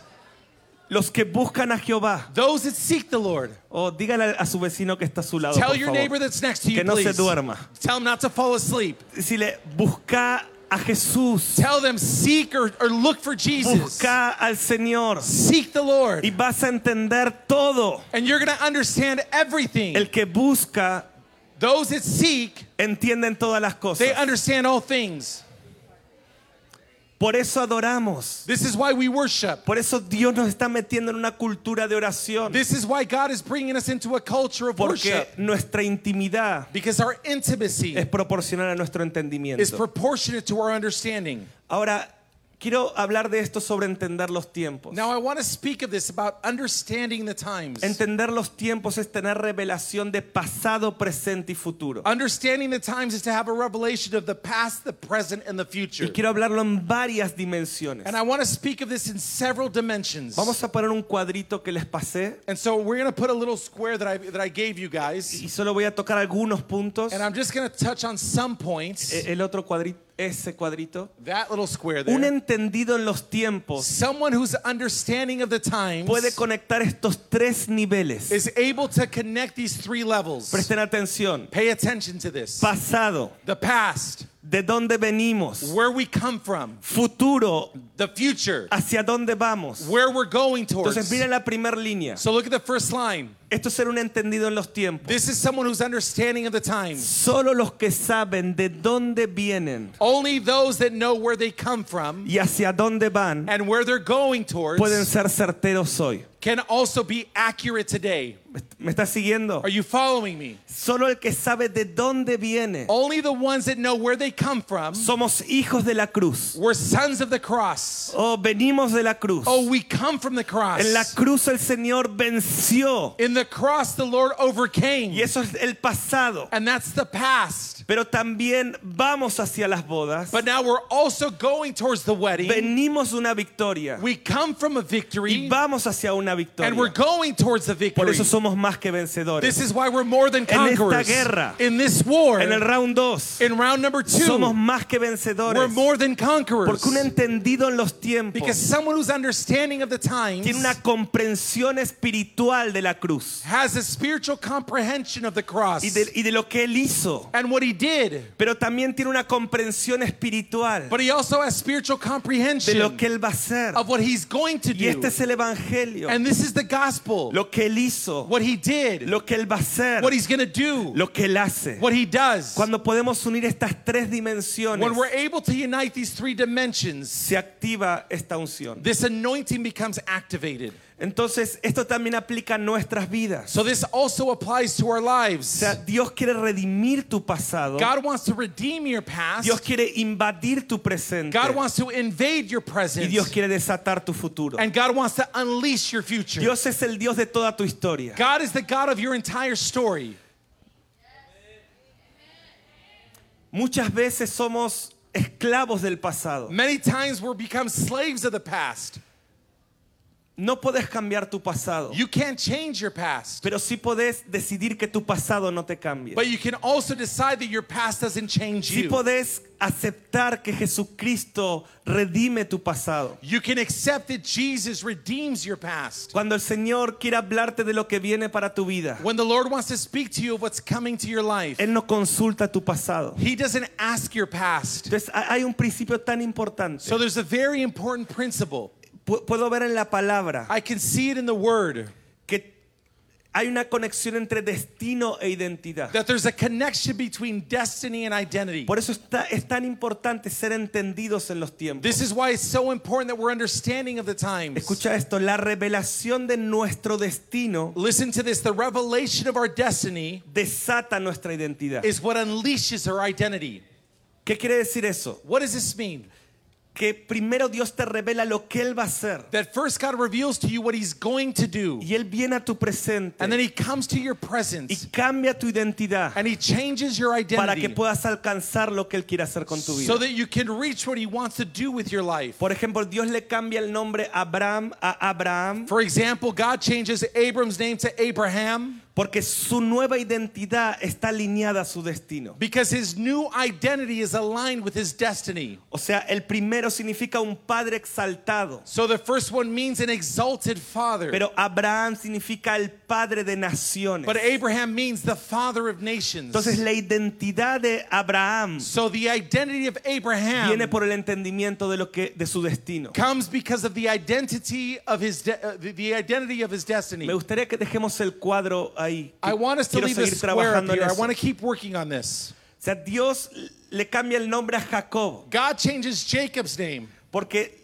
Los que buscan a Jehová. Those that seek the Lord. O dígale a su vecino que está a su lado. Tell por your favor. neighbor that's next to you, Que no se please. duerma. Tell him not to fall asleep. Decirle, busca a Jesús. Tell them seek or, or look for Jesus. Busca al Señor. Seek the Lord. Y vas a entender todo. And you're going to understand everything. El que busca, Those that seek, entienden todas las they understand all things. Por eso adoramos. This is why we worship. Por eso Dios nos está metiendo en una cultura de oración. This is why God is bringing us into a culture of Porque worship. nuestra intimidad Because our intimacy es proporcional a nuestro is proportionate to our understanding. Ahora, quiero hablar de esto sobre entender los tiempos. Now, I want to speak of this about understanding the times. Entender los tiempos es tener revelación de pasado, presente y futuro. Understanding the times is to have a revelation of the past, the present, and the future. Y quiero hablarlo en varias dimensiones. And I want to speak of this in several dimensions. Vamos a poner un cuadrito que les pasé And so we're going to put a little square that I, that I gave you guys. y solo voy a tocar algunos puntos. And I'm just going to touch on some points. E- El otro cuadrito, ese cuadrito. That little square Un entendido en los tiempos Someone who's understanding of the times puede conectar estos tres niveles. is able to connect these three levels. Presten atención. Pay attention to this. Pasado, The past, de dónde venimos. where we come from. Futuro, The future, hacia dónde vamos. where we're going towards. Entonces miren la primera línea. So look at the first line. Esto es ser un entendido en los tiempos. This is someone who's understanding of the times. Solo los que saben de dónde vienen Only those that know where they come from y hacia dónde van and where they're going towards pueden ser certeros hoy. can also be accurate today. ¿Me estás siguiendo? Are you following me? Solo el que sabe de dónde viene. Only the ones that know where they come from. Somos hijos de la cruz. We're sons of the cross. Oh, venimos de la cruz. Oh, we come from the cross. En la cruz el Señor venció. In the cross, the Lord overcame. Y eso es el pasado. And that's the past. Pero también vamos hacia las bodas. But now we're also going towards the wedding. Venimos una victoria. We come from a victory. vamos hacia una And we're going towards the Por victory. eso somos más que vencedores. This is why we're more than En esta conquerors. guerra, In this war, En el round 2 in round number two, somos más que we're more than conquerors. Porque un entendido en los tiempos Because someone who's understanding of the times tiene una comprensión espiritual de la cruz has a spiritual comprehension of the cross y de, y de lo que él hizo. and what he did. Pero también tiene una comprensión espiritual But he also has spiritual de comprehension lo que él va a hacer. of what he's going to Y este do. es el evangelio. And this is the gospel. Lo que él hizo, What he did, lo que él va a hacer, what he's going to do, lo que él hace. what he does. Cuando podemos unir estas tres dimensiones, When we're able to unite these three dimensions, se activa esta unción. this anointing becomes activated. Entonces, esto también aplica a nuestras vidas. So this also applies to our O lives. sea, Dios quiere redimir tu pasado. God wants to redeem your past. Dios quiere invadir tu presente. God wants to invade your Y present. Dios quiere desatar tu futuro. And God wants to unleash your future. Dios es el Dios de toda tu historia. God is the God of your entire story. Muchas veces somos esclavos del pasado. Many times we're become slaves of the past. No puedes cambiar tu pasado, You can't change your past. pero sí podés decidir que tu pasado no te cambie. But you can also decide that your past doesn't change Sí you. podés aceptar que Jesucristo redime tu pasado. You can accept that Jesus redeems your past. Cuando el Señor quiere hablarte de lo que viene para tu vida, When the Lord wants to speak to you of what's coming to your life, Él no consulta tu pasado. He doesn't ask your past. Entonces hay un principio tan importante. So there's a very important principle. Pu- Puedo ver en la palabra I can see it in the word que hay una conexión entre destino e identidad. That there's a connection between destiny and identity. Por eso está, es tan importante ser entendidos en los tiempos. This is why it's so important that we're understanding of the times. Escucha esto, la revelación de nuestro destino Listen to this. The revelation of our destiny desata nuestra identidad. is what unleashes our identity. ¿Qué quiere decir eso? What does this mean? Que primero Dios te revela lo que Él va a hacer. That first God reveals to you what He's going to do, Y Él viene a tu presente. And then He comes to your y presence, cambia tu identidad. And He changes your para que identity. puedas alcanzar lo que Él quiere hacer con tu vida. so that you can reach what He wants to do with your life. Por ejemplo, Dios le cambia el nombre Abraham a Abraham. For example, God changes Abram's name to Abraham porque su nueva identidad está alineada a su destino. because his new identity is aligned with his destiny. O sea, el primero significa un padre exaltado, So the first one means an exalted father, pero Abraham significa el padre de naciones. but Abraham means the father of nations. Entonces la identidad de Abraham So the identity of Abraham viene por el entendimiento de lo que de su destino. comes because of the identity of his de- uh, the, the identity of his destiny. Me gustaría que dejemos el cuadro ahí. I want us to Quiero leave seguir square up trabajando en here. I eso. want to keep working on this. O sea, Dios le cambia el nombre a Jacob God changes Jacob's name porque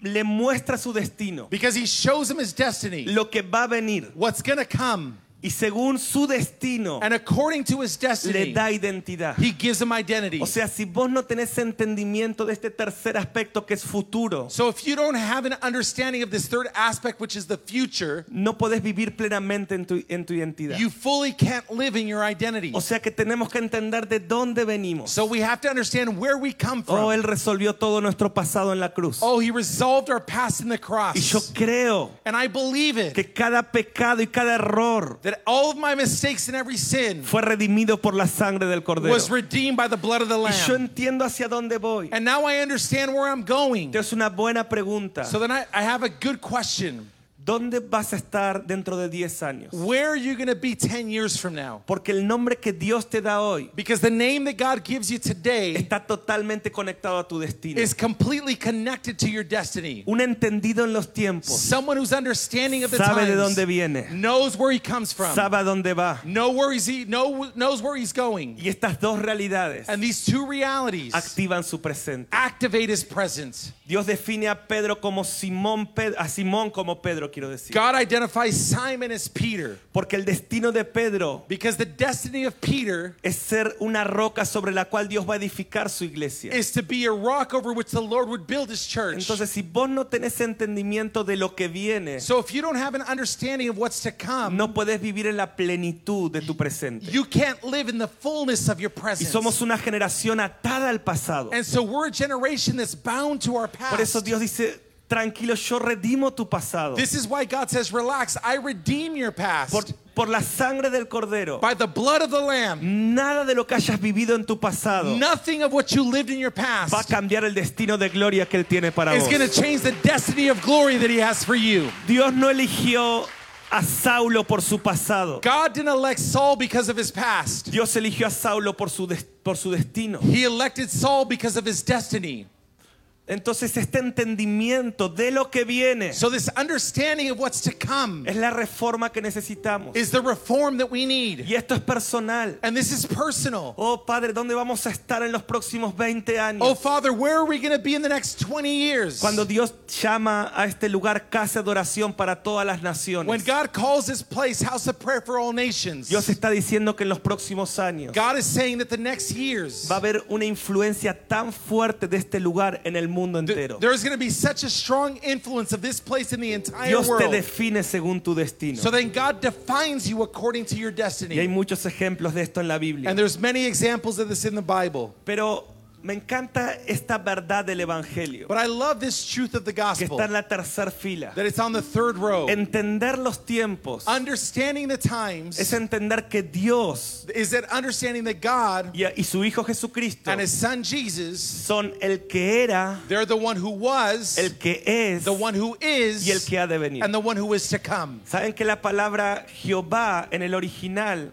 le muestra su destino, because he shows him his destiny, lo que va a venir. what's going to come. Y según su destino, And according to his le destiny, da identidad. he gives him identity. O sea, si vos no tenés entendimiento de este tercer aspecto que es futuro, So if you don't have an understanding of this third aspect, which is the future, no podés vivir plenamente en tu, en tu identidad. you fully can't live in your identity. O sea que tenemos que entender de dónde venimos. So we have to understand where we come oh, from. Oh, Él resolvió todo nuestro pasado en la cruz. Oh, he resolved our past in the Y yo cross. creo And I believe it. que cada pecado y cada error That all of my mistakes and every sin fue redimido por la sangre del Cordero. was redeemed by the blood of the Y yo Lamb. entiendo hacia dónde voy. And now I understand where I'm going. Entonces una buena pregunta. So then I, I have a good question. ¿Dónde vas a estar dentro de 10 años? Where are you going to be 10 years from now? Porque el nombre que Dios te da hoy Because the name that God gives you today está totalmente conectado a tu destino. is completely connected to your destiny. Un entendido en los tiempos Someone who's understanding of the sabe de times dónde viene, knows where he comes from, sabe a dónde va. know where he's, he know, knows where he's going. Y estas dos realidades And these two realities activan su presente. activate his presence. Dios define a Pedro como Simón, Ped- a Simón como Pedro, quiero decir. God identifies Simon as Peter Porque el destino de Pedro because the destiny of Peter es ser una roca sobre la cual Dios va a edificar su iglesia. is to be a rock over which the Lord would build his church. Entonces, si vos no tenés entendimiento de lo que viene, So if you don't have an understanding of what's to come, no podés vivir en la plenitud de tu presente. you can't live in the fullness of your Y presence. somos una generación atada al pasado. And so we're a generation that's bound to our past. Por eso. Dios dice, tranquilo, yo redimo tu pasado. This is why God says, relax, I redeem your past. Por, por la sangre del Cordero. By the blood of the Lamb, Nada de lo que hayas vivido en tu pasado nothing of what you lived in your past va a cambiar el destino de gloria que Él tiene para is vos. going to change the destiny of glory that He has for you. Dios no eligió a Saulo por su pasado. God didn't elect Saul because of his past. Dios eligió a Saulo por su, por su destino. He elected Saul because of his destiny. Entonces este entendimiento de lo que viene So this understanding of what's to come es la reforma que necesitamos. is the reform that we need. Y esto es personal. And this is personal. Oh Padre, ¿dónde vamos a estar en los próximos 20 años? Oh Father, where are we going to be in the next 20 years? Cuando Dios llama a este lugar casa de oración para todas las When naciones. God calls this place house of prayer for all nations, Dios está diciendo que en los próximos años God is saying that the next years va a haber una influencia tan fuerte de este lugar en el mundo entero. there's going to be such a strong influence of this place in the entire Dios te world. define según tu destino. So then God defines you according to your Y hay destiny. muchos ejemplos de esto en la Biblia. And there's many examples of this in the Bible. Pero me encanta esta verdad del Evangelio, But I love this truth of the que gospel está en la tercera fila. that it's on the third row. Entender los tiempos Understanding the times es entender que Dios is that understanding that God y, y su Hijo Jesucristo and his son Jesus, son el que era, they're the one who was, el que es the one who is, y el que ha de venir. and the one who is to come. Saben que la palabra Jehová en el original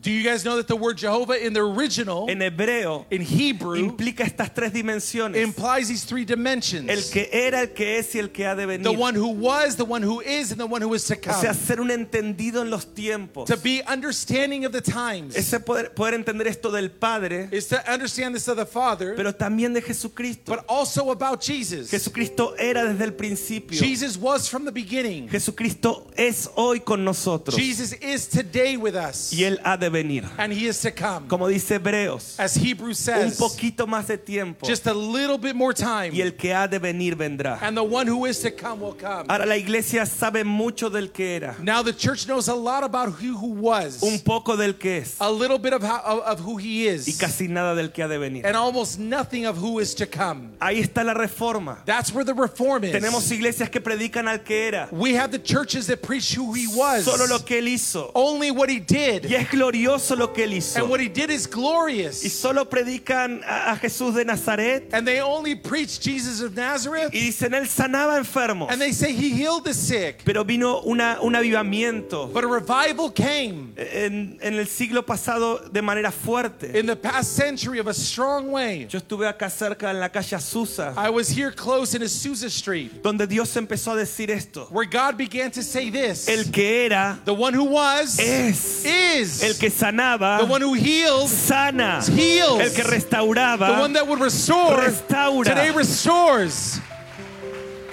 Do you guys know that the word Jehovah in the original, en hebreo, in Hebrew, implica estas tres dimensiones. implies these three dimensions? El que era, el que es y el que ha de the one who was, the one who is, and the one who is to O come. sea, ser un entendido en los tiempos. to be understanding of the times Ese poder, poder entender esto del Padre, is to understand this of the Father, pero también de Jesucristo. but also about Jesus. Jesucristo era desde el principio. Jesus was from the beginning. Jesucristo es hoy con nosotros. Jesus is today with us, Y Él ha de venir. and He is to come. Como dice Hebreos, As Hebrews un says, poquito más de tiempo. just a little bit more time, Y el que ha de venir vendrá. and the one who is to come will come. Ahora la iglesia sabe mucho del que era. Now the church knows a lot about who, who was, Un poco del que es. a little bit of, how, of, of who He Y is, casi nada del que ha de venir. and almost nothing of who is to come. Ahí está la reforma. That's where the reform is. Tenemos iglesias que predican al que era. We have the churches that preach who He was, Solo lo que Él hizo. only what He did. Y es glorioso lo que Él hizo. And what he did is Y glorious. solo predican a, a Jesús de Nazaret. And they only preach Jesus of Nazareth. Y dicen, Él sanaba enfermos. And they say he healed the sick. Pero vino una, un avivamiento But a revival came en, en el siglo pasado de manera fuerte. in the past century of a strong way. Yo estuve acá cerca en la calle Azusa, I was here close in Azusa Street donde Dios empezó a decir esto. where God began to say this El que era, The one who was es. is. El que sanaba, The one who heals, sana. heals. El que restauraba, the one that would restore, Restaura. today restores.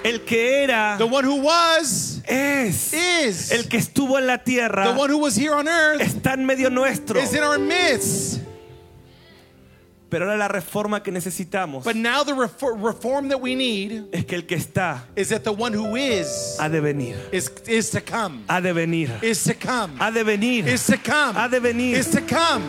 el que era, The one who was es. is. El que estuvo en la tierra, The one who was here on earth está en medio nuestro. is in our midst. Pero ahora la reforma que necesitamos But now the refor- reform that we need es que el que está is that the one who is ha de venir. is is to come. Ha de venir. Is to come. Ha de venir. Is to come. Ha de venir. Is to come.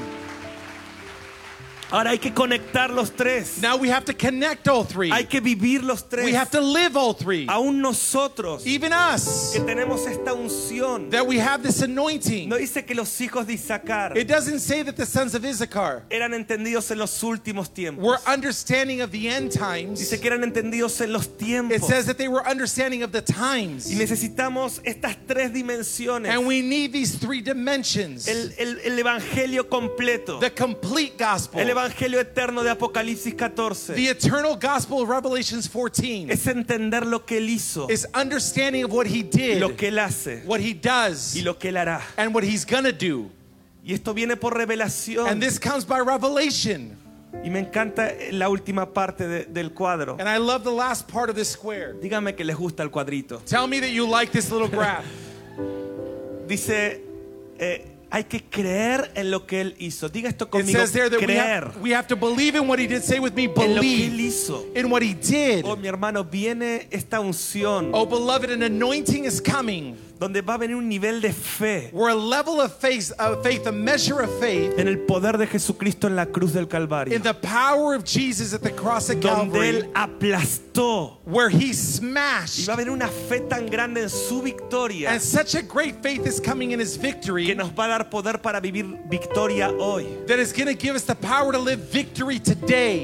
Ahora hay que conectar los tres. Now we have to connect all three. Hay que vivir los tres. We have to live all three. Aún nosotros Even us que tenemos esta unción. that we have this anointing. No dice que los hijos de Isaacar It doesn't say that the sons of Issachar eran entendidos en los últimos tiempos. were understanding of the end times. Dice que eran entendidos en los It tiempos. says that they were understanding of the Y times. necesitamos estas tres dimensiones. And we need these three dimensions. El, el- el evangelio completo. The complete gospel. El evangelio eterno de Apocalipsis 14. The eternal gospel of Revelations 14 Es entender lo que él hizo, is understanding of what he did, lo que él hace what he does, y lo que él hará. and what he's gonna do. Y esto viene por revelación. And this comes by revelation. Y me encanta la última parte de- del cuadro. And I love the last part of this square. Dígame que les gusta el cuadrito. Tell me that you like this little graph. Dice, eh, hay que creer en lo que él hizo. Diga esto It conmigo, says there that we creer have, we have to believe in what he did. Say with me, en lo que él believe hizo. in what he did. Oh, mi hermano, viene esta unción Oh, beloved, an anointing is coming donde va a venir un nivel de fe where a level of faith, of faith, a measure of faith en el poder de Jesucristo en la cruz del Calvario, in the power of Jesus at the cross donde Calvary, él aplastó where he y smashed. va a haber una fe tan grande en su victoria And such a great faith is coming in his que victory nos va a dar poder para vivir victoria hoy. that is going to give us the power to live victory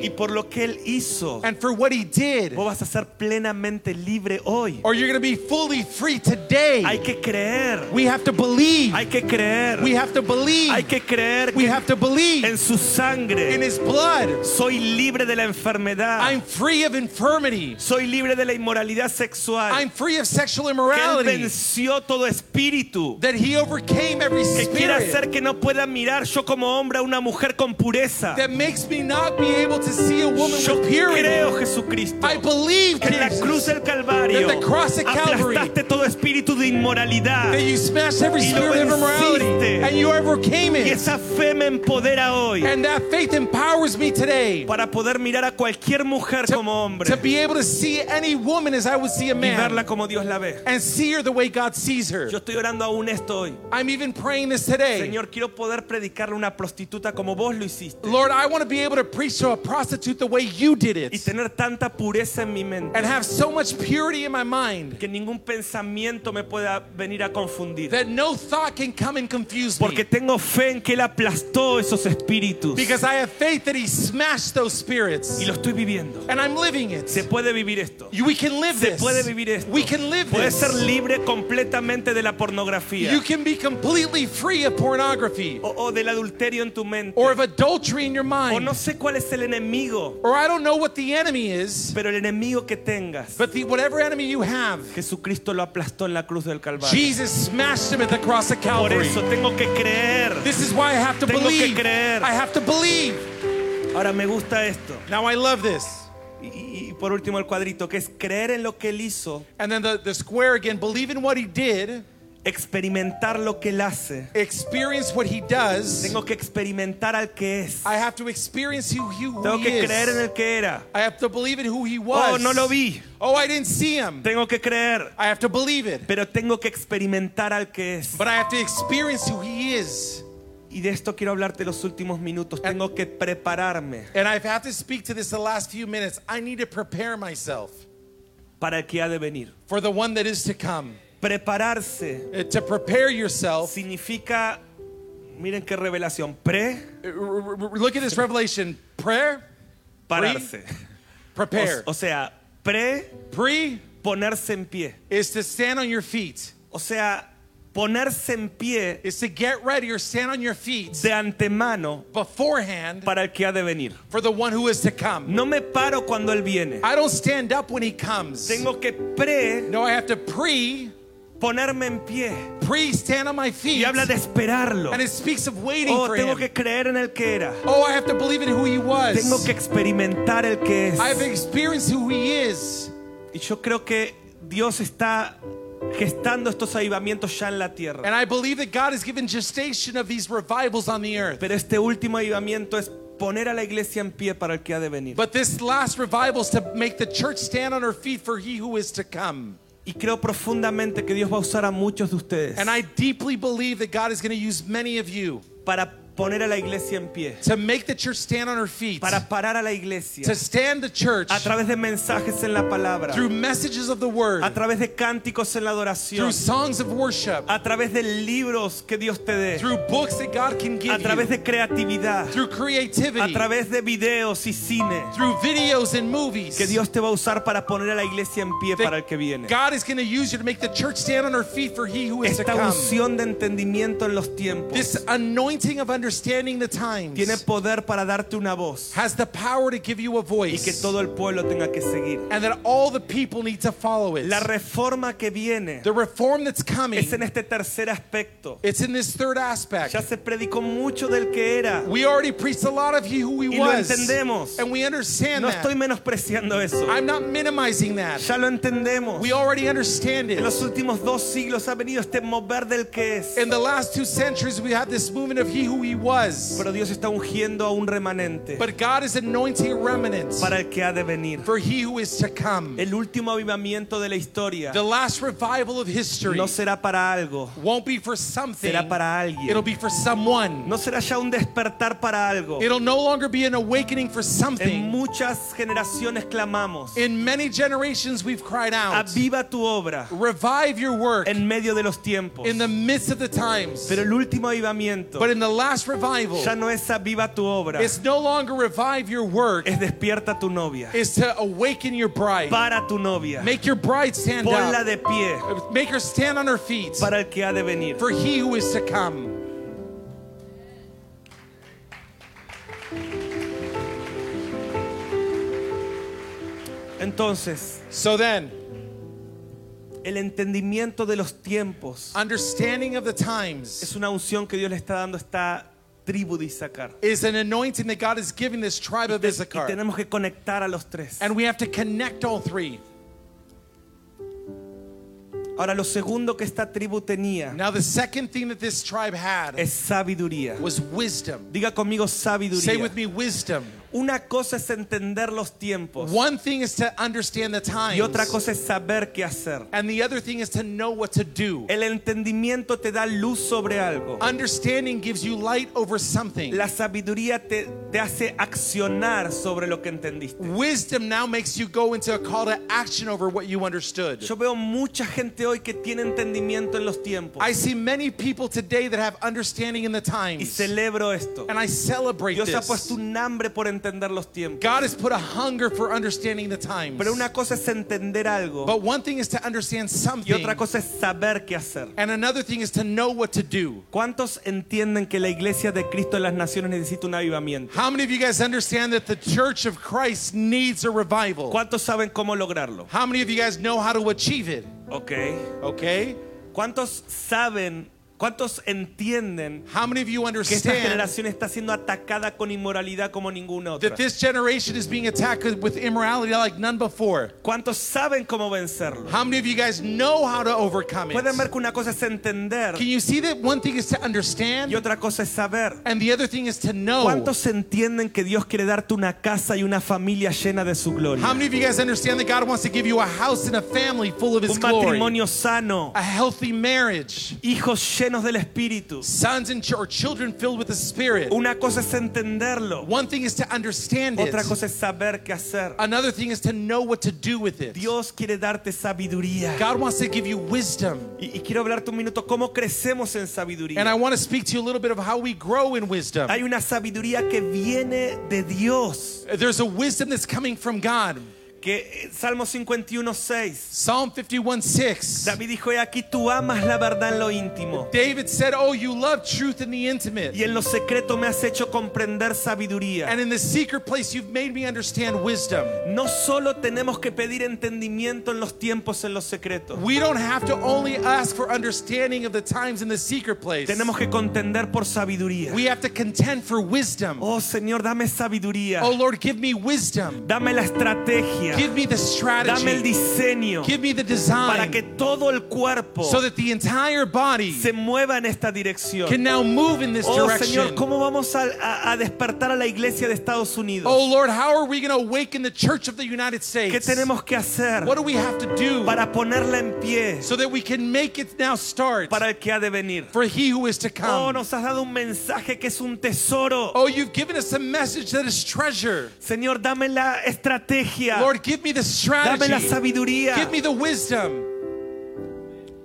Y por lo que él hizo, And for what he did, vos vas a ser plenamente libre hoy. or you're going to be fully free today. Hay que creer, We have to believe. hay que creer, We have to believe. hay que creer We que have to believe en su in sangre his blood. soy libre de la enfermedad, I'm free of infirmity. soy libre de la inmoralidad sexual, I'm free of sexual que él immorality. venció todo espíritu That he overcame every que quiera spirit hacer que no pueda mirar yo como hombre a una mujer con pureza. that makes me not be able to see a woman Yo with purity. creo, Jesucristo, I believe, que en la cruz del Calvario That the cross of Calvary- aplastaste todo espíritu de inmoralidad. That you smashed every Y lo spirit of immorality venciste. and you overcame Y it. esa fe me empodera hoy And that faith empowers me today para poder mirar a cualquier mujer to, como hombre to be able to see any woman as I would see a y man verla como Dios la ve. and see her the way God sees her. Yo estoy orando aún esto hoy. I'm even praying this today. Señor, quiero poder predicarle a una prostituta como vos lo hiciste Lord, I want to be able to preach to a prostitute the way you did y it tener tanta pureza en mi mente and have so much purity in my mind que ningún pensamiento me pueda venir a confundir. that no thought can come and confuse Porque me. tengo fe en que Él aplastó esos espíritus. Because I have faith that He smashed those spirits. Y lo estoy viviendo. And I'm living it. Se puede vivir esto. You- We can live Se this. puede vivir esto. We can live Puedes ser this. libre completamente de la pornografía You can be completely free of pornography o, o del adulterio en tu mente. or of adultery in your O mind. no sé cuál es el enemigo, Or I don't know what the enemy is, pero el enemigo que tengas, but the, whatever enemy you have, Jesucristo lo aplastó en la cruz del Calvario. Jesus smashed him at the cross of Por Calvary. eso tengo que creer. This is why I have to Tengo que believe. creer. I have to believe. Ahora me gusta esto. Now I love this. Y, y- y por último el cuadrito, que es creer en lo que Él hizo, And then the, the square again, believe in what he did, experimentar lo que Él hace. experience what he does. Tengo que experimentar al que es. I have to experience who, he- who Tengo he que is. creer en el que era. I have to believe in who he Oh, was. no lo vi. Oh, I didn't see him. Tengo que creer. I have to believe it. Pero tengo que experimentar al que es. But I have to experience who he is. Y de esto quiero hablarte los últimos minutos. Tengo que prepararme And I have to speak to this the last few minutes. I need to prepare myself para el que ha de venir. for the one that is to come. Prepararse Uh, To prepare yourself. significa, miren qué revelación, pre, r- Look at this revelation. Prayer, pararse. prepare. O, o sea, pre, Pre ponerse en pie. is to stand on your feet. O sea, ponerse en pie Is to get ready or stand on your feet de antemano beforehand para el que ha de venir. for the one who is to come. No me paro cuando Él viene. I don't stand up when he comes. Tengo que pre No, I have to pre, ponerme en pie. stand on my feet. Y habla de esperarlo. And it speaks of waiting Oh, for tengo him. que creer en el que era. Oh, I have to believe in who he was. Tengo que experimentar el que es. I have to experience who he is. Y yo creo que Dios está gestando estos avivamientos ya en la tierra. And I believe that God has given gestation of these revivals on the earth. Pero este último avivamiento es poner a la iglesia en pie para el que ha de venir. But this last revival is to make the church stand on her feet for he who is to come. Y creo profundamente que Dios va a usar a muchos de ustedes And I deeply believe that God is going to use many of you para poner a la iglesia en pie, to make the church stand on her feet, para parar a la iglesia. To stand the church a través de mensajes en la palabra, through messages of the word, a través de cánticos en la adoración, through songs of worship, a través de libros que Dios te dé, through books that God can a give través you, de creatividad, through a creativity, través de videos y cine, through videos and movies. que Dios te va a usar para poner a la iglesia en pie para el que viene. God is going to use you to make the church stand on her feet for he who is to Esta come. unción de entendimiento en los tiempos. This anointing of understanding the times tiene poder para darte una voz has the power to give you a y voice que todo el pueblo tenga que seguir. and that all the people need to follow it. La reforma que viene The reform that's coming, es en este tercer aspecto. it's in this third aspect. Ya se predicó mucho del que era. We already preached a lot of he who he Y lo entendemos. And we understand No that. estoy menospreciando eso. I'm not minimizing that. Ya lo entendemos. We already understand En it. los últimos dos siglos ha venido este mover del que es. In the last two centuries, we had this movement of he who he was. Pero Dios está ungiendo a un remanente But God is anointing a remnant para el que ha de venir. for he who is to come. El último avivamiento de la historia The last revival of history no será para algo, won't be for something, será para alguien. it'll be for someone. No será ya un despertar para algo. It'll no longer be an awakening for En something. muchas generaciones clamamos, In many generations, we've cried out, aviva tu obra revive your work en medio de los tiempos. in the midst of the times. Pero el último avivamiento But in the last revival, ya no es aviva tu obra, it's no longer revive your work, es despierta tu novia. it's to awaken your bride. Para tu novia. Make your bride stand Ponla up. de pie Make her stand on her feet para el que ha de venir. for he who is to come. Entonces, So then, el entendimiento de los tiempos understanding of the times es una unción que Dios le está dando a esta tribu de Isaacar. is an anointing that God is giving this tribe of Y Issachar. tenemos que conectar a los tres. And we have to connect all three. Ahora, lo segundo que esta tribu tenía Now, the second thing that this tribe had es sabiduría. was wisdom. Diga conmigo Say with me, wisdom. Una cosa es entender los tiempos One thing is to understand the times. y otra cosa es saber qué hacer. And the other thing is to know what to do. El entendimiento te da luz sobre algo. Understanding gives you light over something. La sabiduría te, te hace accionar sobre lo que entendiste. Wisdom now makes you go into a call to action over what you understood. Yo veo mucha gente hoy que tiene entendimiento en los tiempos I see many people today that have understanding in the y times. celebro esto. And I celebrate Dios ha this. puesto un hambre por entender los tiempos. God has put a hunger for understanding the times. Pero una cosa es entender algo But one thing is to understand y something. otra cosa es saber qué hacer. And another thing is to know what to do. ¿Cuántos entienden que la iglesia de Cristo en las naciones necesita un avivamiento? How many of you guys understand that the church of Christ needs a revival? ¿Cuántos saben cómo lograrlo? How many of you guys know how to achieve it? Ok. Okay? ¿Cuántos saben, cuántos entienden How many of you que esta understand generación está siendo atacada con inmoralidad como ninguna otra? that this generation is being attacked with immorality like none before? ¿Cuántos saben cómo vencerlo? How many of you guys know how to overcome Pueden ver it? que una cosa es entender Can you see that one thing is to y understand otra cosa es saber. and the other thing is to know? ¿Cuántos entienden que Dios quiere darte una casa y una familia llena de su gloria? How many of you guys understand that God wants to give you a house and a family full of His Un glory? matrimonio sano, A healthy marriage. hijos llenos del Espíritu. Sons and ch- or children filled with the Spirit. Una cosa es entenderlo, One thing is to understand it. otra cosa es saber qué hacer. Another thing is to know what to do with it. Dios quiere darte sabiduría. God wants to give you wisdom. Y, y quiero hablarte un minuto cómo crecemos en sabiduría. And I want to speak to you a little bit of how we grow in wisdom. Hay una sabiduría que viene de Dios. There's a wisdom that's coming from God. Que eh, Salmo 51, 6. Psalm 51 6. David dijo, he aquí tú amas la verdad en lo íntimo. David said, Oh, you love truth in the intimate. Y en lo secreto me has hecho comprender sabiduría. And in the secret place, you've made me understand wisdom. No solo tenemos que pedir entendimiento en los tiempos en lo secreto. We don't have to only ask for understanding of the times in the secret place. Tenemos que contender por sabiduría. We have to contend for wisdom. Oh Señor, dame sabiduría. Oh Lord, give me wisdom. Dame la estrategia. Give me the Dame el strategy. diseño Give me the para que design todo el cuerpo so that the entire body se mueva en esta dirección. can now move in this Oh Señor, direction. ¿cómo vamos a, a- a despertar a la iglesia de Estados Unidos? Oh Lord, how are we going to awaken the church of the United ¿Qué States? tenemos que hacer What do we have to do para ponerla en pie so that we can make it now start para el que ha de venir? for he who is to Oh, come? nos has dado un mensaje que es un tesoro. Oh, you've given us a message that is treasure. Señor, dame la estrategia. Lord, give me the Dame la strategy. sabiduría. Give me the wisdom.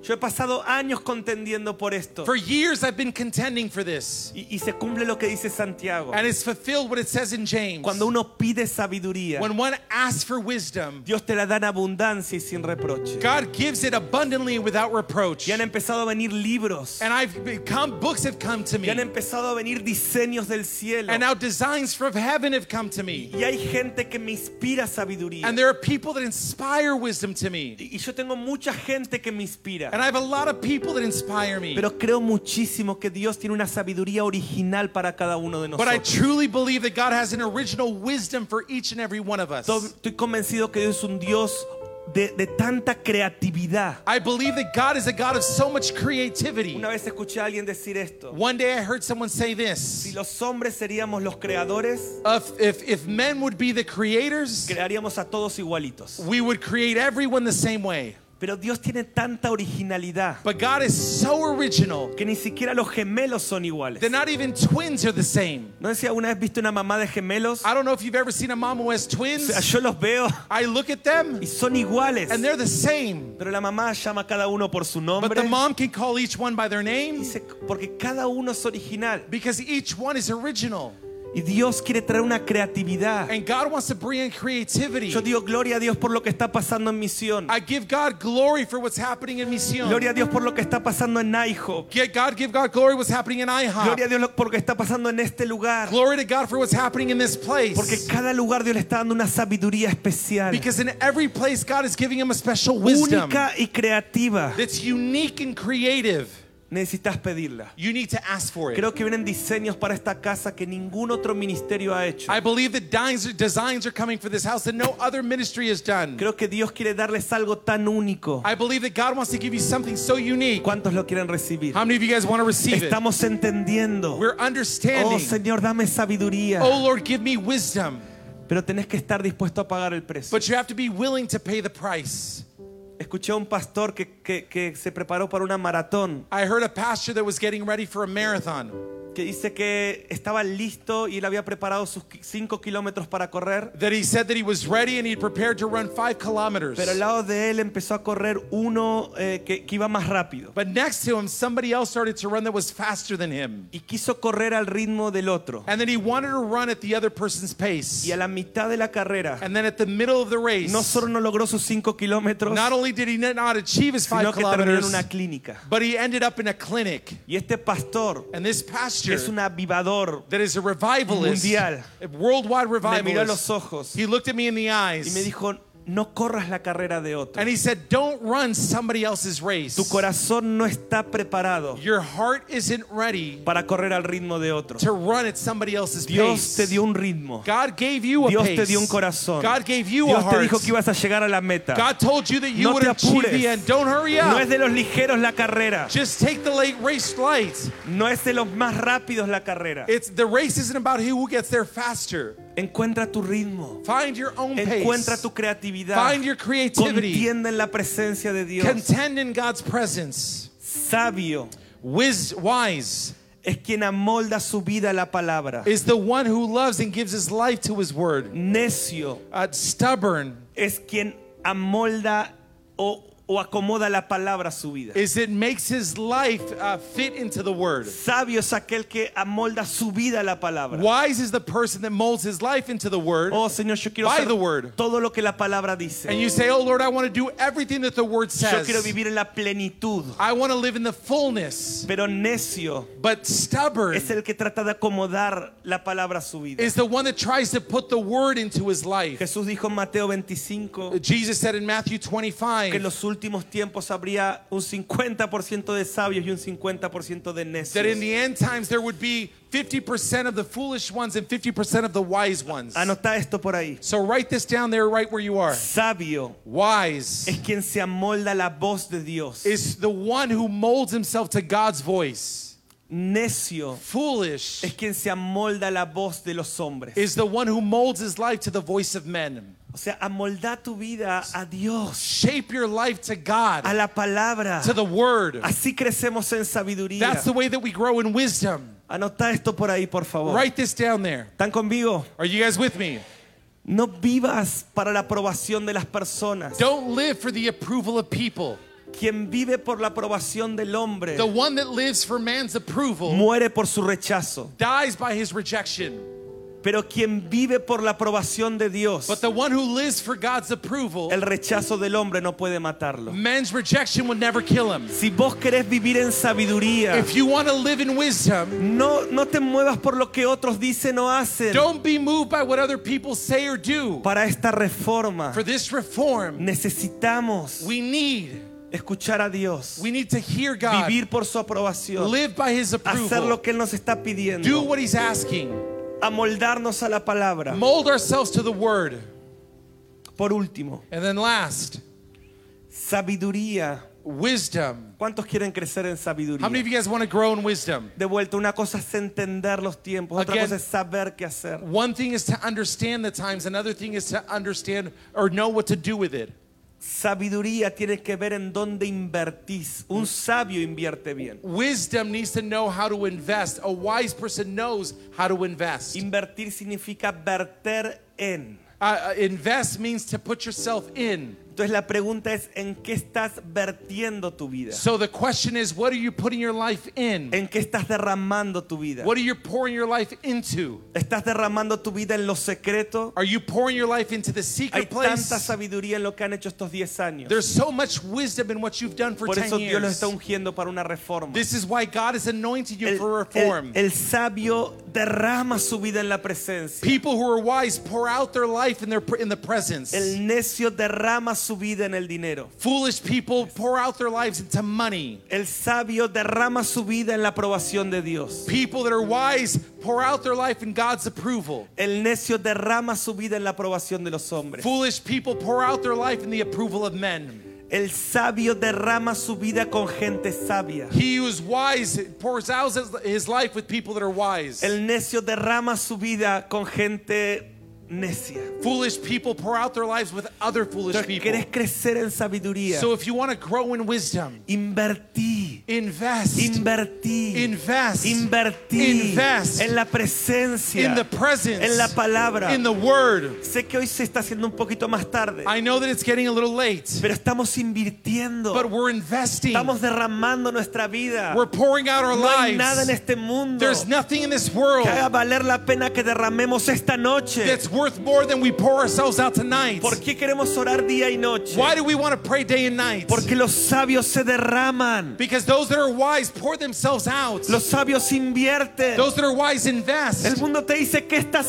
Yo he pasado años contendiendo por esto. For years I've been contending for this. Y, y se cumple lo que dice Santiago. And it's fulfilled what it says in James. Cuando uno pide sabiduría, When one asks for wisdom, Dios te la da en abundancia y sin reproche. God gives it abundantly and without reproach. Y han empezado a venir libros. And I've become books have come to Y han me. empezado a venir diseños del cielo. And now designs from heaven have come to me. Y hay gente que me inspira sabiduría. And there are people that inspire wisdom to me. Y yo tengo mucha gente que me inspira. And I have a lot of people that inspire me. Pero creo muchísimo que Dios tiene una sabiduría original para cada uno de But I nosotros. truly believe that God has an original wisdom for each and every one of us. To- Estoy convencido que Dios es un Dios de, de tanta creatividad. I believe that God is a God of so much creativity. Una vez escuché a alguien decir esto. One day I heard someone say Si this los hombres seríamos los creadores, if, if, if men would be the creators, crearíamos a todos igualitos. we would create everyone the same way. Pero Dios tiene tanta originalidad But God is so original que ni siquiera los gemelos son iguales. that not even twins are the same. ¿No sé si alguna vez viste una mamá de gemelos? I don't know if you've ever seen a mom who has O sea, twins. yo los veo I look at them y son iguales. and they're the same. Pero la mamá llama a cada uno por su But nombre. the mom can call each one by their name Dice, porque cada uno es original. because each one is original. Y Dios quiere traer una creatividad. And God wants to bring in creativity. Yo digo gloria a Dios por lo que está pasando en misión. I give God glory for what's happening in Mission. Gloria a Dios por lo que está pasando en. Get God, give God glory what's happening in IHOP. Gloria a Dios por lo que está pasando en este lugar. Glory to God for what's happening in this place. Porque cada lugar Dios le está dando una sabiduría especial. Because in every place, God is giving him a special wisdom Única y creativa. that's unique and creative. Necesitas pedirla. You need to ask for it. Creo que vienen diseños para esta casa que ningún otro ministerio ha hecho. I believe that designs, are coming for this house that no other ministry has done. Creo que Dios quiere darles algo tan único. I believe that God wants to give you something so unique. ¿Cuántos lo quieren recibir? How many of you guys want to receive it? Entendiendo. We're understanding. Oh. Señor, dame sabiduría. Oh Lord, give me wisdom. Pero tenés que estar dispuesto a pagar el precio. But you have to be willing to pay the price. Escuché un pastor que, que- que se preparó para una maratón, I heard a pastor that was getting ready for a marathon que dice que estaba listo y él había preparado sus 5 kilómetros para correr, that he said that he was ready and he prepared to run five kilometers. pero al lado de él empezó a correr uno eh, que, que iba más rápido But next to him, somebody else started to run that was faster than him. y quiso correr al ritmo del otro. And then he wanted to run at the other person's pace. Y a la mitad de la carrera, And then at the middle of the race, no solo no logró sus 5 kilómetros, not only did he not achieve his sino five que terminó en kilometers, una clínica. but he ended up in a clinic. Y este pastor, And this que pastor es un avivador, that is a revivalist, Mundial. a worldwide me miró a los revivalist, ojos. He looked at me in the y me eyes dijo, no corras la carrera de otro. and he said, Don't run somebody else's race. Tu corazón no está preparado Your heart isn't ready para correr al ritmo de otro. to run at somebody else's Dios pace. te dio un ritmo. God gave you a Dios pace. te dio un corazón. God gave you a Dios te heart. dijo que ibas a llegar a la meta. God told you that you No would te achieve apures. the end. Don't hurry up. No es de los ligeros la carrera. Just take the late race light. No es de los más rápidos la carrera. It's the race isn't about who gets there faster. Encuentra tu ritmo. Find your own pace. Encuentra tu creatividad. Find your creativity. Contienda en la presencia de Dios. Contend in God's presence. Sabio Wis- wise es quien amolda su vida a la palabra. is the one who loves and gives his life to his word. Necio Uh, stubborn es quien amolda o, o acomoda la palabra a su vida. is it makes his life uh, fit into the word. Sabio es aquel que amolda su vida a la palabra. Wise is the person that molds his life into the word. Oh Señor, yo quiero By hacer the word. todo lo que la palabra dice. And you say, Oh Lord, I want to do everything that the word Yo says. quiero vivir en la plenitud. I want to live in the fullness. Pero necio But stubborn es el que trata de acomodar la palabra a su vida. is the one that tries to put the word into his life. Jesús dijo en Mateo 25 Jesus said in Matthew que en 25 los últimos tiempos habría un 50% de sabios y un 50% de that in necios. the end times there would be 50% of the foolish ones and 50% of the wise ones. Anota esto por ahí. So write this down there right where you are. Sabio Wise es quien se amolda la voz de Dios. is the one who molds himself to God's voice. Necio Foolish es quien se amolda la voz de los hombres. is the one who molds his life to the voice of men. O sea, amolda tu vida a Dios, Shape your life to God, a la palabra. to the word. Así crecemos en sabiduría. That's the way that we grow in wisdom. Anota esto por ahí, por favor. Write this down there. ¿Están conmigo? Are you guys with me? No vivas para la aprobación de las personas. Don't live for the approval of people. Quien vive por la aprobación del hombre The one that lives for man's approval muere por su rechazo. dies by his rejection. Pero quien vive por la aprobación de Dios, But the one who lives for God's approval, el rechazo del hombre no puede matarlo. man's rejection would never kill him. Si vos querés vivir en sabiduría, If you want to live in wisdom, no, no te muevas por lo que otros dicen o hacen. don't be moved by what other people say or do. Para esta reforma For this reform, necesitamos we need escuchar a Dios, we need to hear God, vivir por su aprobación, live by his hacer lo que Él nos está do pidiendo, what he's asking, amoldarnos a la palabra. mold ourselves to the word. Por último, And then last, sabiduría. wisdom. ¿Cuántos quieren crecer en How many of you guys want to grow in wisdom? De vuelta, una cosa es entender los tiempos, otra Again- cosa es saber qué hacer. One thing is to understand the times, another thing is to understand or know what to do with it. Sabiduría tiene que ver en dónde invertís. Un sabio invierte bien. Wisdom needs to know how to invest. A wise person knows how to invest. Invertir significa verter en. Uh, uh, invest means to put yourself in. Entonces la pregunta es, ¿en qué estás vertiendo tu vida? So the question is, what are you putting your life in? ¿En qué estás derramando tu vida? What are you pouring your life into? ¿Estás derramando tu vida en lo secreto? Are you pouring your life into the Hay secret tanta place? sabiduría en lo que han hecho estos 10 años. There's so much wisdom in what you've done for Por 10 eso Dios los está ungiendo para una reforma. This is why God is anointing you El, for reform. el- el sabio derrama su vida en la presencia. People who are wise pour out their life in their in the presence. El necio derrama su vida en el dinero. Foolish people pour out their lives into money. El sabio derrama su vida en la aprobación de Dios. People that are wise pour out their life in God's approval. El necio derrama su vida en la aprobación de los hombres. Foolish people pour out their life in the approval of men. El sabio derrama su vida con gente sabia. He who is wise pours out his life with people that are wise. El necio derrama su vida con gente necia. Foolish people pour out their lives with other foolish Entonces, people. ¿Querés crecer en sabiduría? So if you want to grow in wisdom, Invertí. invest. Invertí. Invest. Invertí Invest en la presencia, in the presence. en la palabra. In the word. Sé que hoy se está haciendo un poquito más tarde, I know that it's getting a little late, pero estamos invirtiendo, but we're investing. estamos derramando nuestra vida. We're pouring out our No hay nada en lives. este mundo There's nothing in this world que haga valer la pena que derramemos esta noche. that's worth more than we pour ourselves out tonight. ¿Por qué queremos orar día y noche? Why do we want to pray day and night? Porque los sabios se derraman. Because those that are wise pour themselves out. Los sabios invierten. Those that are wise El invest. mundo te dice, ¿qué estás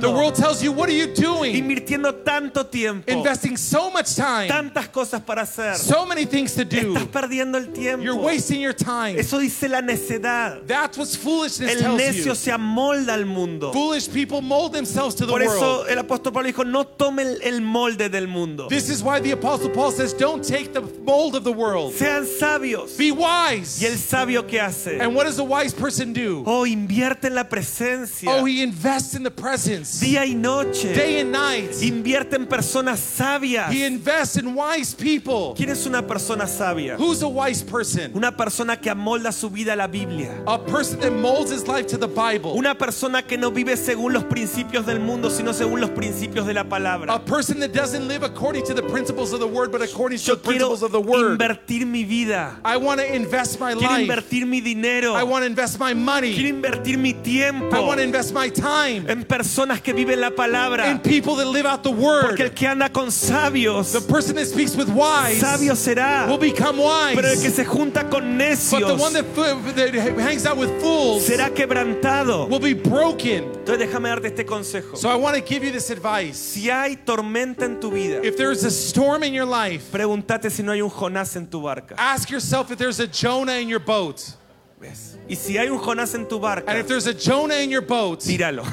The world tells you, what are you doing? Invirtiendo tanto tiempo, Investing so much time, tantas cosas para hacer. so many things to do. Estás perdiendo el You're wasting your time. Eso dice la necedad. That's what foolishness El tells necio you. se amolda al mundo. Foolish people mold themselves to the Por eso world. el apóstol Pablo dijo, no tome el, molde del mundo. This is why the apostle Paul says, don't take the mold of the world. Sean sabios. Be wise. ¿Y el sabio qué hace? And what does a wise person do? Oh, invierte en la presencia. Oh, he invests in the presence. Día y noche. Day and night. Invierte en personas sabias. He invests in wise people. ¿Quién es una persona sabia? Who's a wise person? Una persona que amolda su vida a la Biblia. A person that molds his life to the Bible. Una persona que no vive según los principios del mundo, sino según los principios de la A palabra. person that doesn't live according to the principles of the word, but according to Yo the quiero principles of the word. invertir mi vida. I want to invest my Quiero life. invertir mi dinero. I want to invest my Quiero money. invertir mi tiempo I want to invest my time en personas que viven la in palabra. people that live out the Porque el word. que anda con sabios, The person that speaks with wise sabio será. will become Pero el que wise. se junta con But the one necios that, hangs out with fools será quebrantado. will be broken. Entonces déjame darte este consejo. So I want to give you this advice. Si hay tormenta en tu vida, If there's a storm in your life, pregúntate si no hay un Jonás en tu barca. ask yourself if there's a Jonah in your boat. Yes. Y si hay un Jonás en tu barca, And if there's a Jonah in your boat, tíralo.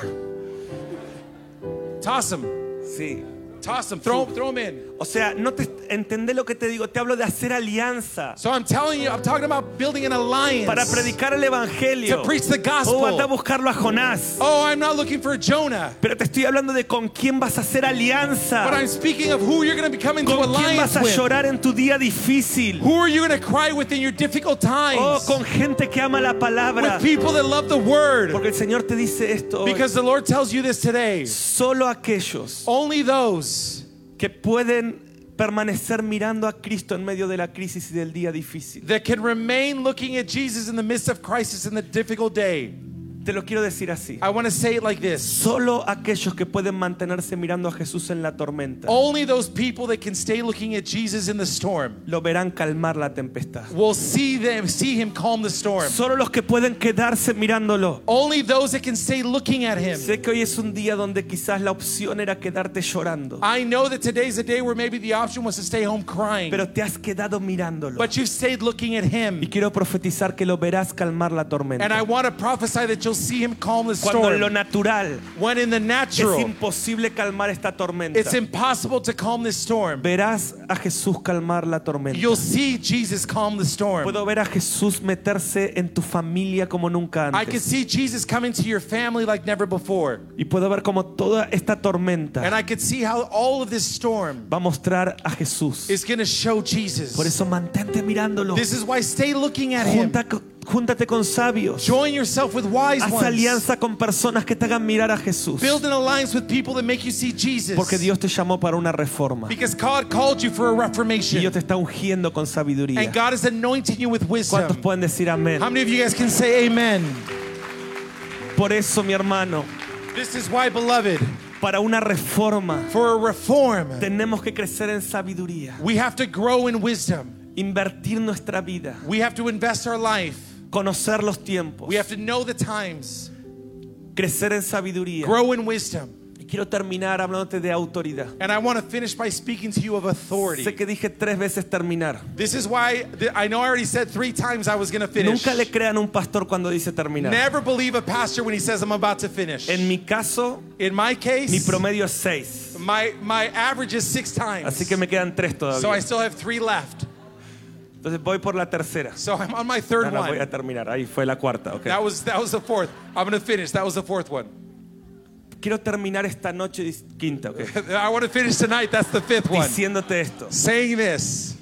toss him. Sí. Toss him. Throw, throw him in. O sea, no te entendé lo que te digo. Te hablo de hacer alianza So I'm telling you, I'm talking about building an alliance. para predicar el evangelio. To preach the gospel. O anda a buscarlo a Jonás. Oh, I'm not looking for Jonah. Pero te estoy hablando de con quién vas a hacer But alianza. I'm speaking of who you're going to become into Con quién alliance vas a with. llorar en tu día difícil. Who are you going to cry with in your difficult times? Oh, con gente que ama la palabra. with people that love the word. Porque el Señor te dice esto. hoy. Because the Lord tells you this today. Solo aquellos Only those que pueden permanecer mirando a Cristo en medio de la crisis y del día difícil. that can remain looking at Jesus in the midst of crisis in the difficult day. Te lo quiero decir así. I want to say it like this. Solo aquellos que pueden mantenerse mirando a Jesús en la tormenta Only those people that can stay looking at Jesus in the storm lo verán calmar la tempestad. will see them see him calm the storm. Solo los que pueden quedarse mirándolo. Only those that can stay looking at him. Sé que hoy es un día donde quizás la opción era quedarte llorando, I know that today's a day where maybe the option was to stay home crying, pero te has quedado mirándolo. but you've stayed looking at Y him. quiero profetizar que lo verás calmar la And I tormenta. want to prophesy that you'll see him calm the Cuando en lo storm. natural When in the es natural, imposible calmar esta tormenta. it's impossible to calm this storm. Verás a Jesús calmar la tormenta. You'll see Jesus calm the storm. Puedo ver a Jesús meterse en tu familia como nunca I can antes. see Jesus coming to your family like never before. Y puedo ver como toda esta And tormenta I could see how all of this storm va a mostrar a Jesús. is going to show Jesus. Por eso mantente mirándolo. This is why stay looking at him. Junta júntate con sabios. Join yourself with wise Haz ones. alianza con personas que te hagan mirar a Jesús. Build an alliance with people that make you see Jesus. Porque Dios te llamó para una reforma. Because God called you for a Y reformation. Dios te está ungiendo con sabiduría. And God is anointing you with ¿Cuántos wisdom. pueden decir amén? How many of you guys can say amen? Por eso, mi hermano, This is why, beloved, para una reforma for a reform, tenemos que crecer en sabiduría, we have to grow in wisdom. invertir nuestra vida, We have to invest our life. Conocer los tiempos, We have to know the times, crecer en sabiduría grow in wisdom, y Quiero terminar hablándote de autoridad. And I want to finish by speaking to you of authority. Sé que dije tres veces terminar. This is why th- I know I already said three times I was going to finish. Nunca le crean a un pastor cuando dice terminar. Never believe a pastor when he says I'm about to finish. En mi caso, In my case, mi promedio es seis. my, my average is six times. Así que me quedan tres so I todavía. still have three left. Entonces voy por la tercera. So I'm on my third No, no, voy one. a terminar. Ahí fue la cuarta. ok. That was that was the fourth. I'm going to finish. That was the fourth one. Quiero terminar esta noche dis- quinta, ok, I want to finish tonight. That's the fifth one. diciéndote esto. Saying this,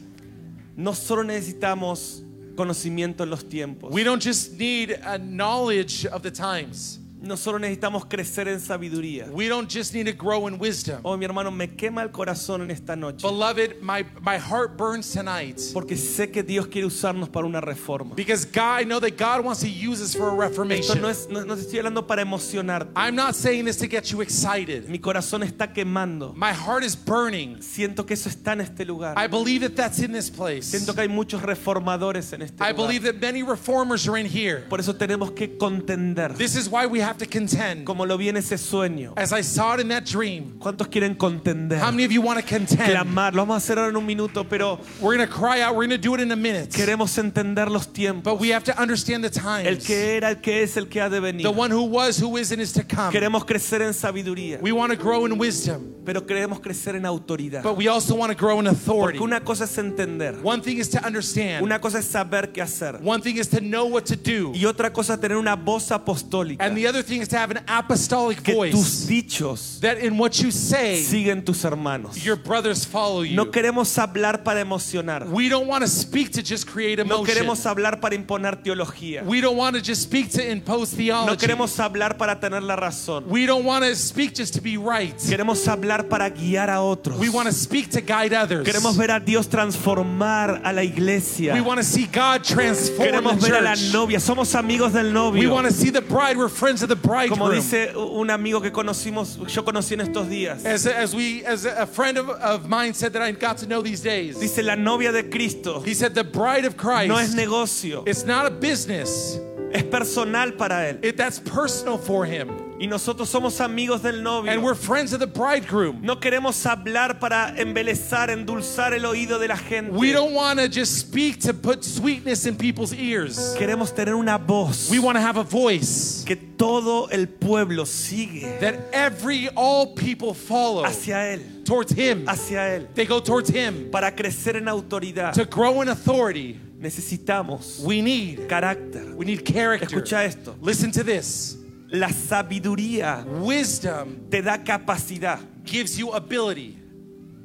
No solo necesitamos conocimiento en los tiempos. we don't just need a knowledge of the times. No solo necesitamos crecer en sabiduría. We don't just need to grow in wisdom. Oh, mi hermano, me quema el corazón en esta noche. Beloved, my, my heart burns tonight Porque sé que Dios quiere usarnos para una reforma. because God, I know that God wants to use us for a Esto reformation. no, es, no, no estoy hablando para emocionarte. I'm not saying this to get you excited. Mi corazón está quemando. My heart is burning. Siento que eso está en este lugar. I believe that that's in this place. Siento que hay muchos reformadores en este I lugar. believe that many reformers are in here. Por eso tenemos que contender. This is why we have to contend. Como lo vi en ese sueño. As I saw it in that dream, ¿Cuántos quieren contender? how many of you want to contend? Clamar. Lo vamos a hacer ahora en un minuto, pero We're going to cry out. We're going to do it in a minute. queremos entender los tiempos. But we have to understand the El times. que era, el que es, el que ha de venir. The one who was, who is, and is to come. Queremos crecer en sabiduría, We want to grow in wisdom, pero queremos crecer en autoridad. but we also want to grow in authority. Porque una cosa es entender, One thing is to understand. una cosa es saber qué hacer One thing is to know what to do. y otra cosa tener una voz apostólica. And the other thing is to have an apostolic Que tus voice. dichos That in what you say, siguen tus hermanos. your brothers follow you. No queremos hablar para emocionar. We don't want to speak to just create No emotion. queremos hablar para imponer teología. We don't want to just speak to impose No theology. queremos hablar para tener la razón. We don't want to speak just to be right. Queremos hablar para guiar a otros. We want to speak to guide others. Queremos ver a Dios transformar a la iglesia. We want to see God transform Queremos the ver a la church. novia. Somos amigos del We want to see the bride. We're friends of the Como dice un amigo que conocimos, yo conocí en estos días. As, as we, as a friend of, of mine said that I got to know these days. Dice la novia de Cristo He said the bride of Christ. no es negocio, It's not a business. es personal para él. It, that's personal for him. Y nosotros somos amigos del And we're friends of the bridegroom. No queremos hablar para embelezar, endulzar el oído de la gente. We don't want to just speak to put sweetness in people's ears. Queremos tener una voz We want to have a voice que todo el pueblo sigue that every, all people follow hacia él, towards him. hacia él. They go towards him. Para crecer en autoridad To grow in authority, necesitamos we need, carácter. we need character. Escucha esto. Listen to this. La sabiduría Wisdom te da capacidad. gives you ability.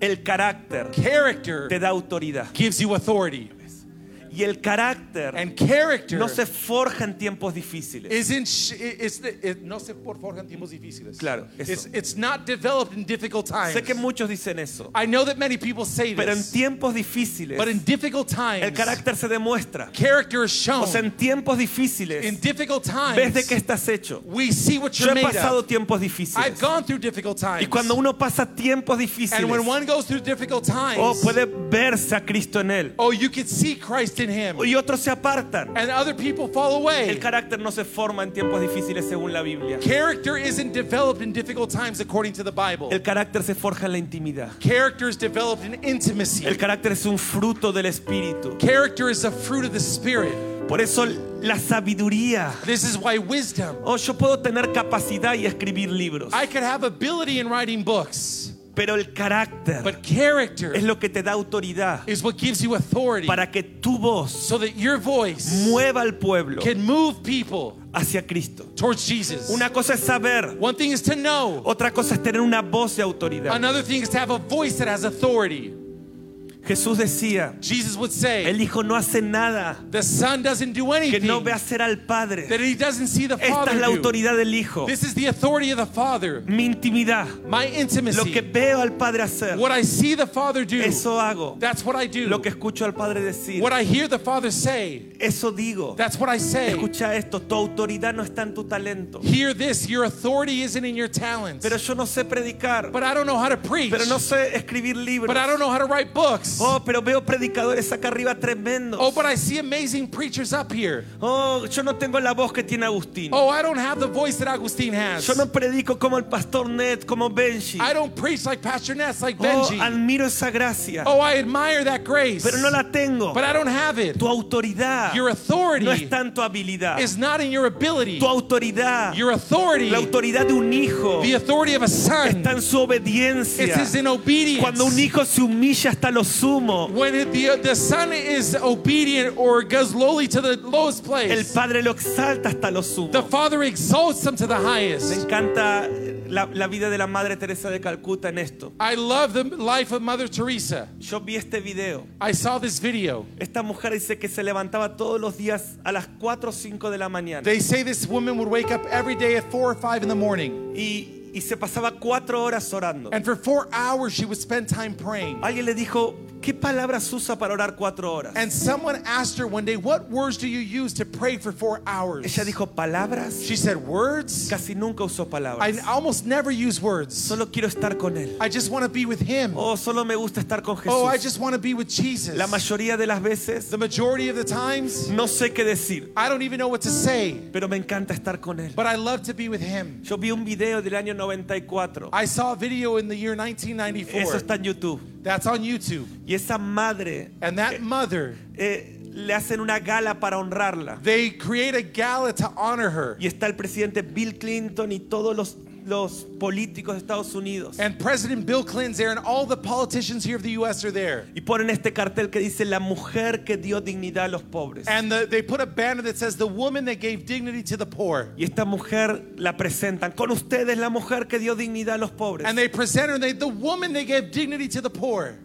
El carácter Character te da autoridad. gives you authority. Y el carácter And character no se forja en tiempos difíciles. isn't it's the, it, no se por forjan tiempos difíciles. Claro, eso. It's, it's not developed in difficult times. Sé que muchos dicen eso. I know that many people say Pero en this, tiempos difíciles but in difficult times, el carácter se demuestra. character is shown. O sea, en tiempos in difíciles difficult times, ves de qué estás hecho. we see what Yo you're he made pasado tiempos I've difíciles. gone through difficult times. Y cuando uno pasa tiempos difíciles, and when one goes through difficult times, oh, puede verse a Cristo en él. oh, you can see Christ in him. Y otros se apartan. And other people fall El away. carácter no se forma en tiempos difíciles según la Biblia. Character isn't developed in difficult times according to the Bible. El carácter se forja en la intimidad. Character is developed in intimacy. El carácter es un fruto del Espíritu. Character is a fruit of the Spirit. Por eso la sabiduría. This is why wisdom. Oh, yo puedo tener capacidad y escribir libros, I could have ability in writing books, pero el carácter but character es lo que te da autoridad is what gives you authority para que tu voz so that your voice mueva al pueblo can move people hacia Cristo. towards Jesus. Una cosa es saber, One thing is to know, otra cosa es tener una voz de autoridad. another thing is to have a voice that has authority. Jesús decía, Jesus would say, el Hijo no hace nada the Son doesn't do que anything no ve hacer al Padre. that he doesn't see the Esta Father es la do. autoridad del Hijo, This is the authority of the Father. mi intimidad, My lo que intimacy. veo al Padre hacer, What I see the Father do, eso hago. that's what I do. Lo que escucho al Padre decir, What I hear the Father say, eso digo. that's what I say. Escucha esto, tu autoridad no está en tu talento. Hear this, your authority isn't in your talents. Pero yo no sé predicar, But I don't know how to preach. pero no sé escribir libros. But I don't know how to write books. Oh, pero veo predicadores acá arriba tremendos. Oh, but I see amazing preachers up here. Oh, yo no tengo la voz que tiene Agustín. Oh, I don't have the voice that Agustin has. Yo no predico como el pastor Ned, como Benji. I don't preach like Pastor Ness, like Oh, Benji. admiro esa gracia. Oh, I admire that grace. Pero no la tengo. But I don't have it. Tu autoridad Your authority no está en tu habilidad. is not in your ability. Tu autoridad, Your authority, la autoridad de un hijo, the authority of a son, está en su obediencia. it is in obedience. Cuando un hijo se humilla hasta lo sumo, when it- the, the son is obedient or goes lowly to the lowest el place, padre lo exalta hasta lo sumo. the father exalts them to the Me highest. encanta la, la vida de la Madre Teresa de Calcuta en esto. I love the life of Mother Teresa. Yo vi este video. I saw this video. Esta mujer dice que se levantaba todos los días a las 4 o 5 de la mañana They say this woman would wake up every day at four or five in the morning, y, y se pasaba cuatro horas orando. and for four hours she would spend time praying. Alguien le dijo, ¿qué palabras usa para orar cuatro horas? And someone asked her one day, What words do you use to pray for four hours? Ella dijo, ¿palabras? She said, Words? Casi nunca usó I almost never use words. Solo quiero estar con Él. I just want to be with Him. Oh, solo me gusta estar con Oh, I just want to be with Jesus. La mayoría de las veces The majority of the times, no sé qué decir, I don't even know what to say, pero me encanta estar con Él. but I love to be with Him. Yo vi un video del año 94. I saw a video in the year Eso 1994. está en YouTube. That's on YouTube. Y esa madre And that mother, eh, le hacen una gala para honrarla. they create a gala to honor her. Y está el presidente Bill Clinton y todos los, los políticos de Estados Unidos. And President Bill Clinton's there, and all the politicians here of the U.S. are there. Y ponen este cartel que dice la mujer que dio dignidad a los pobres. And the, they put a banner that says, The woman that gave dignity to the poor. Y esta mujer la presentan. Con ustedes la mujer que dio dignidad a los pobres. And they present her, they, the woman that gave dignity to the poor.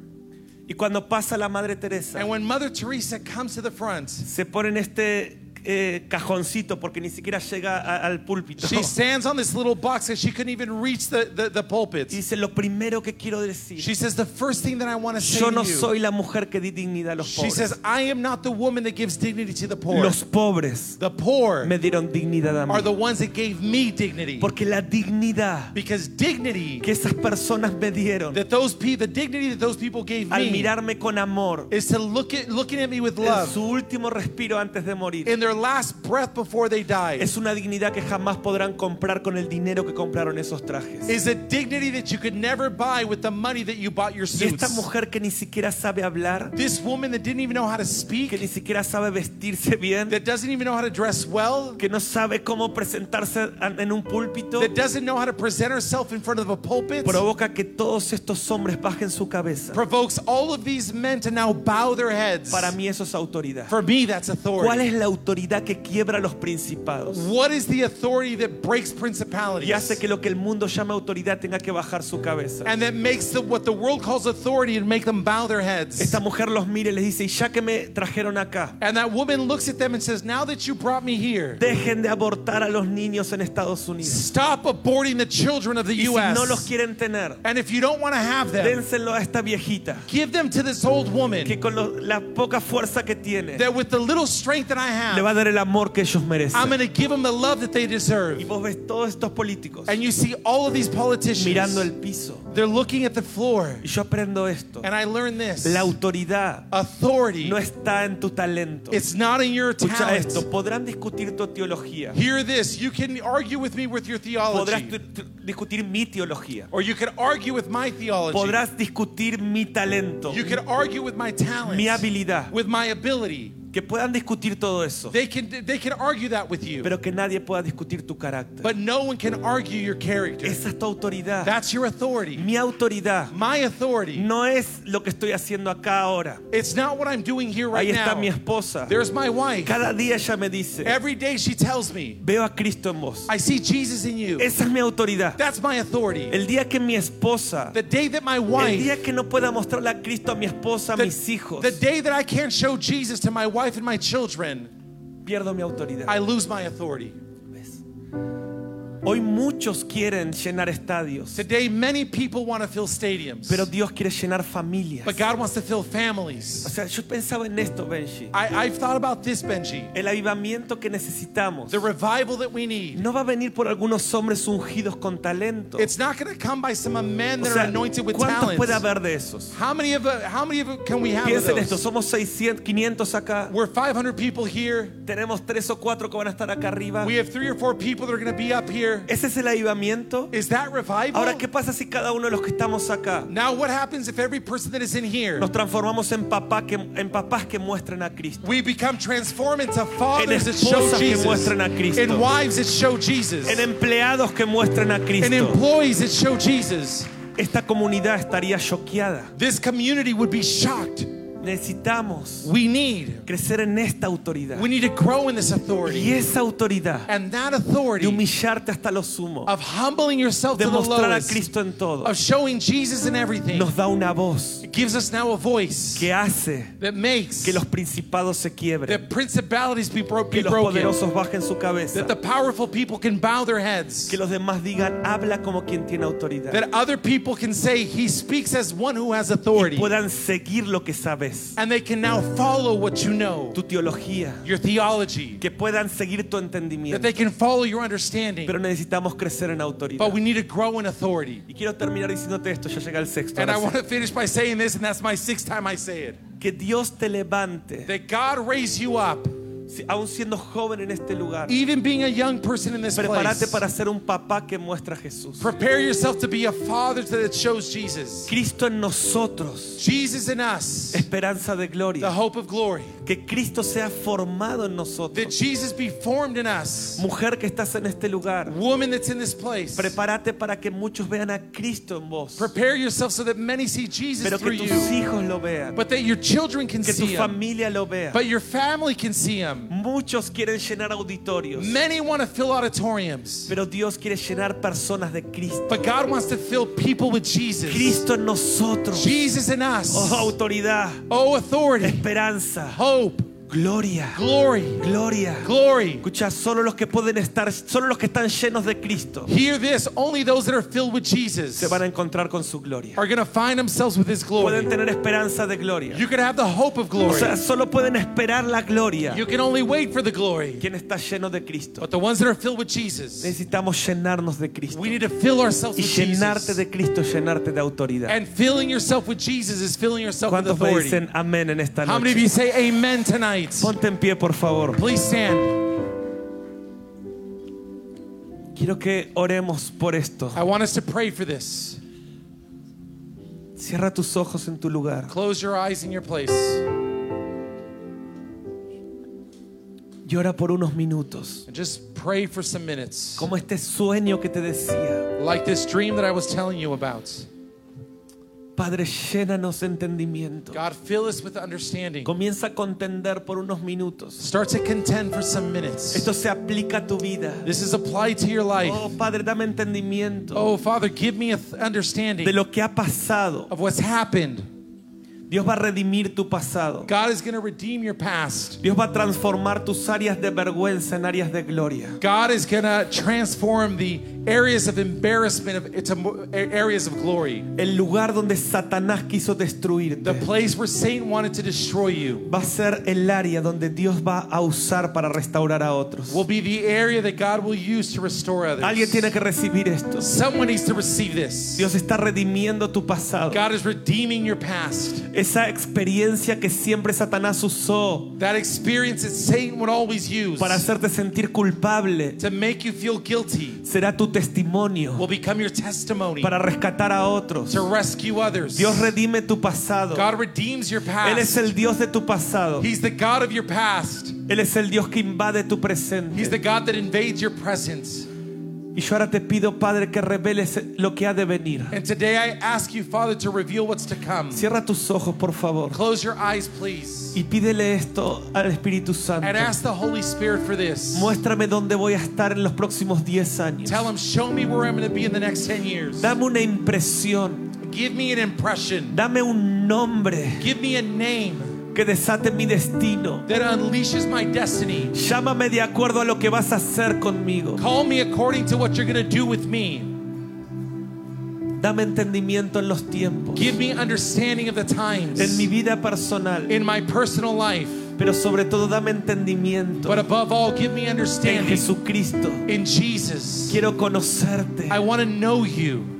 Y cuando pasa la Madre Teresa, And when Mother Teresa comes to the front, se pone en este eh, cajoncito porque ni siquiera llega a- al púlpito. she stands on this little box that she couldn't even reach the, the, the pulpit. Y dice, lo primero que quiero decir, She says, The first thing that I want to say yo to no you, soy la mujer que di dignidad a los she pobres. says, I am not the woman that gives dignity to the poor. Los pobres The poor me dieron dignidad a are mí. the ones that gave me dignity. Porque la dignidad Because dignity que esas personas me dieron that those people, the dignity that those people gave al me, mirarme con amor is to look at looking at me with en love su último respiro antes de morir. in their last breath before they died. Es una dignidad que jamás podrán comprar con el dinero que compraron esos trajes. Is a dignity that you could never buy with the money that you bought your Y esta suits. mujer que ni siquiera sabe hablar, This woman that didn't even know how to que speak, ni siquiera sabe vestirse bien, that doesn't even know how to dress well, que no sabe cómo presentarse en un púlpito, that doesn't know how to present herself in front of a pulpit, provoca que todos estos hombres bajen su cabeza. provokes all of these men to now bow their heads. Para mí eso es autoridad. For me, that's ¿Cuál authority. es la autoridad que quiebra los principados What is the authority that breaks y principalities hace que lo que el mundo llama autoridad tenga que bajar su cabeza? and that makes the, what the world calls authority and make them bow their heads? Esta mujer los mira y les dice, y ya que me trajeron acá, And that woman looks at them and says, Now that you brought me here, dejen de abortar a los niños en Estados Unidos. stop aborting the children of the Y si U.S. no los quieren tener, And if you don't want to have them, dénselo a esta viejita give them to this old woman que con lo- la poca fuerza que tiene that with the little strength that I le va have, dar el amor que ellos I'm merecen. going to give them the love that they Y deserve. vos ves todos estos políticos And you see all of these mirando el politicians, piso. they're looking at the floor. Y yo aprendo esto. And I learned this La autoridad authority, no está en tu talento. it's not in your Escucha talent. esto, podrán discutir tu teología. Hear this. You can argue with me with your Podrás theology, tu- discutir mi teología. or you can argue with my theology. Podrás discutir mi talento, You can argue with my talent, mi habilidad. with my ability. Que puedan discutir todo eso. They can they can argue that with you, Pero que nadie pueda discutir tu carácter. but no one can argue your character. Esa es tu autoridad. That's your authority. Mi autoridad My authority. no es lo que estoy haciendo acá ahora. It's not what I'm doing here right Ahí está now. mi esposa. There's my wife. Cada día ella me dice, Every day she tells me, veo a Cristo en vos. I see Jesus in you. Esa es mi autoridad. That's my authority. El día que mi esposa, The day that my el wife, día que no pueda mostrarle a Cristo a mi esposa, a the, mis hijos, the day that I can't show Jesus to my wife and my children, pierdo mi autoridad. I lose my authority. ¿Ves? Hoy muchos quieren llenar estadios, Today, many people want to fill stadiums, pero Dios quiere llenar familias. but God wants to fill O families. sea, yo pensaba en esto, Benji. I, I've thought about this, Benji. El avivamiento que necesitamos The revival that we need. no va a venir por algunos hombres ungidos con talento. It's not going to come by some men O that sea, are anointed with ¿cuántos puede talent. haber de esos? How many of it, how many of can we have Piensen esto, somos 600, 500 acá. We're 500 people here. Tenemos tres o cuatro que van a estar acá arriba. We have three or four people that are going to be up here. ¿Ese es el avivamiento? Is that revival? Ahora, ¿qué pasa si cada uno de los que estamos acá Now, what happens if every person that is in here, nos transformamos en, papá que, en papás que muestren a Cristo? we become transformed into fathers that show esposas que Jesus, muestren a Cristo. and wives that show Jesus, En empleados que muestren a Cristo. employees that show Jesus? Esta comunidad estaría choqueada. This community would be shocked. Necesitamos We need, crecer en esta autoridad. we need to grow in this Y authority. esa autoridad And that de authority humillarte hasta lo sumo, of humbling yourself de to the mostrar a lowest, Cristo en todo, of showing Jesus in everything, nos da una voz it gives us now a voice que hace that makes que los principados se quiebren, that principalities be, bro- que be los broken, poderosos bajen su cabeza, that the powerful people can bow their heads, que los demás digan, habla como quien tiene autoridad. that other people can say he speaks as one who has Y authority, puedan seguir lo que sabes, and they can now follow what you know, tu teología, your theology, que puedan seguir tu that they can follow your understanding. Pero necesitamos crecer en autoridad. But we need to grow in authority. Y quiero terminar diciéndote esto, ya sexto. And I want to finish by saying this, and that's my sixth time I say it. Que Dios te levante, That God raise you up, aún siendo joven en este lugar. even being a young person in this Prepárate place. para ser un papá que muestra a Jesús. Prepare yourself to be a father that shows Jesus. Cristo en nosotros, Jesus in us, esperanza de the gloria. hope of glory. Que Cristo sea formado en That nosotros. Jesus be formed in us. Mujer que estás en este lugar, Woman that's in this place. prepárate para que muchos vean a Cristo en vos. Prepare yourself so that many see Jesus Pero through que tus you. hijos lo vean. But that your children can Que tu see him. familia lo vea. But your family can see him. Muchos quieren llenar auditorios. Many want to fill auditoriums. Pero Dios quiere llenar personas de Cristo. But God wants to fill people with Jesus. Cristo en nosotros. Jesus in us. Oh, autoridad, Oh, authority, esperanza, hope, gloria, glory, gloria. glory. Escucha, solo los que pueden estar, solo los que están llenos de Cristo Hear this only those that are filled with Jesus se van a encontrar con su gloria. are going to find themselves with His glory. Pueden tener esperanza de gloria. You can have the hope of O glory. sea, solo pueden esperar la gloria. You can only wait for the glory. Quien está lleno de Cristo. But the ones that are filled with Jesus, Necesitamos llenarnos de Cristo. we need to fill ourselves Y with llenarte Jesus. de Cristo, llenarte de autoridad. And filling yourself with Jesus is filling yourself with ¿Cuántos authority. dicen amén en esta How many of you noche? say amen tonight? Ponte en pie, por favor. Please stand. Quiero que oremos por esto. I want us to pray for this. Cierra tus ojos en tu lugar. Close your eyes in your place. Llora por unos minutos. And just pray for some minutes. Como este sueño que te decía. Like this dream that I was telling you about. Padre, llénanos de entendimiento. God, fill us with understanding. Comienza a contender por unos minutos. Start to contend for some minutes. Esto se aplica a tu vida. This is applied to your life. Oh, Padre, dame entendimiento Oh, Father, give me understanding de lo que ha pasado. of what's happened. Dios va a redimir tu pasado. God is going to redeem your past. Dios va a transformar tus áreas de vergüenza en áreas de gloria. God is going to transform the areas of embarrassment mo- areas of glory. El lugar donde Satanás quiso destruirte The place where Satan wanted to destroy you va a ser el área donde Dios va a usar para restaurar a otros. will be the area that God will use to restore Alguien others. tiene que recibir esto. Someone needs to receive this. Dios está redimiendo tu pasado. God is redeeming your past. Esa experiencia que siempre Satanás usó That experience that Satan would always use para hacerte sentir culpable to make you feel guilty será tu testimonio will become your testimony para rescatar a otros. to rescue others. Dios redime tu pasado. God redeems your Él es past. el Dios de tu pasado. He's the God of your past. Él es el Dios que invade tu He's the God that invades your presence. Y yo ahora te pido, Padre, que reveles lo que ha de venir. And today I ask you, Father, to reveal what's to come. Cierra tus ojos, por favor. Close your eyes, please. Y pídele esto al Espíritu Santo. And ask the Holy Spirit for this. Muéstrame dónde voy a estar en los próximos 10 años. Tell him, show me where I'm going to be in the next 10 years. Dame una impresión. Give me an impression. Dame un nombre. Give me a name. Que desate mi destino. that unleashes my destiny. Llámame de acuerdo a lo que vas a hacer conmigo. Call me according to what you're going to do with me. Dame entendimiento en los tiempos, Give me understanding of the times en mi vida personal, in my personal life. pero sobre todo dame entendimiento But above all, give me en understanding Jesucristo. in Jesus. Quiero conocerte. I want to know you.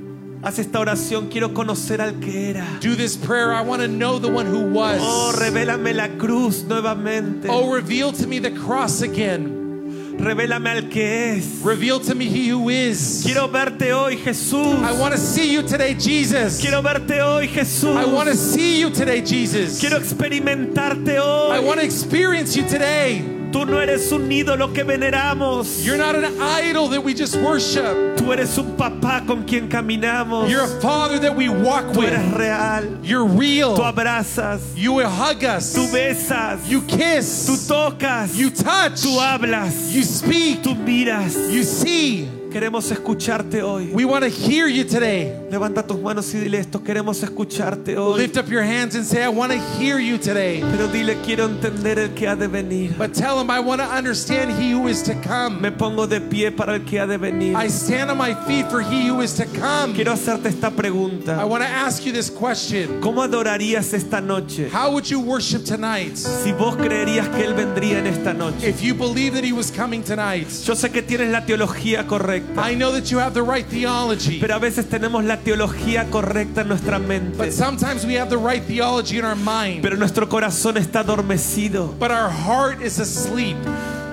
Haz esta oración, quiero conocer al que era. Do this prayer. I want to know the one who was. Oh, revélame la cruz nuevamente. Oh, reveal to me the cross again. Revélame al que es. Reveal to me he who is. Quiero verte hoy, Jesús. I want to see you today, Jesus. Quiero verte hoy, Jesús. I want to see you today, Jesus. Quiero experimentarte I hoy. want to experience you today. Tú no eres un ídolo que veneramos. You're not an idol that we just worship. Tú eres un papá con quien caminamos. You're a father that we walk Tú eres with. real. You're Tú real. abrazas. You hug us. Tú besas. You kiss. Tú tocas. You touch. Tú hablas. You speak. Tú miras. You see. Queremos escucharte hoy. We want to hear you today. Levanta tus manos y dile esto. Queremos escucharte hoy. Lift up your hands and say, I want to hear you today. Pero dile, quiero entender el que ha de venir. But tell him, I want to understand he who is to come. Me pongo de pie para el que ha de venir. I stand on my feet for he who is to come. Quiero hacerte esta I pregunta. want to ask you this question ¿Cómo adorarías esta noche How would you worship tonight si vos creerías que Él vendría en esta noche? if you believe that he was coming tonight? Yo sé que tienes la teología correcta, I know that you have the right theology, pero a veces tenemos la teología correcta en nuestra mente, but sometimes we have the right theology in our mind, pero nuestro corazón está adormecido. but our heart is asleep.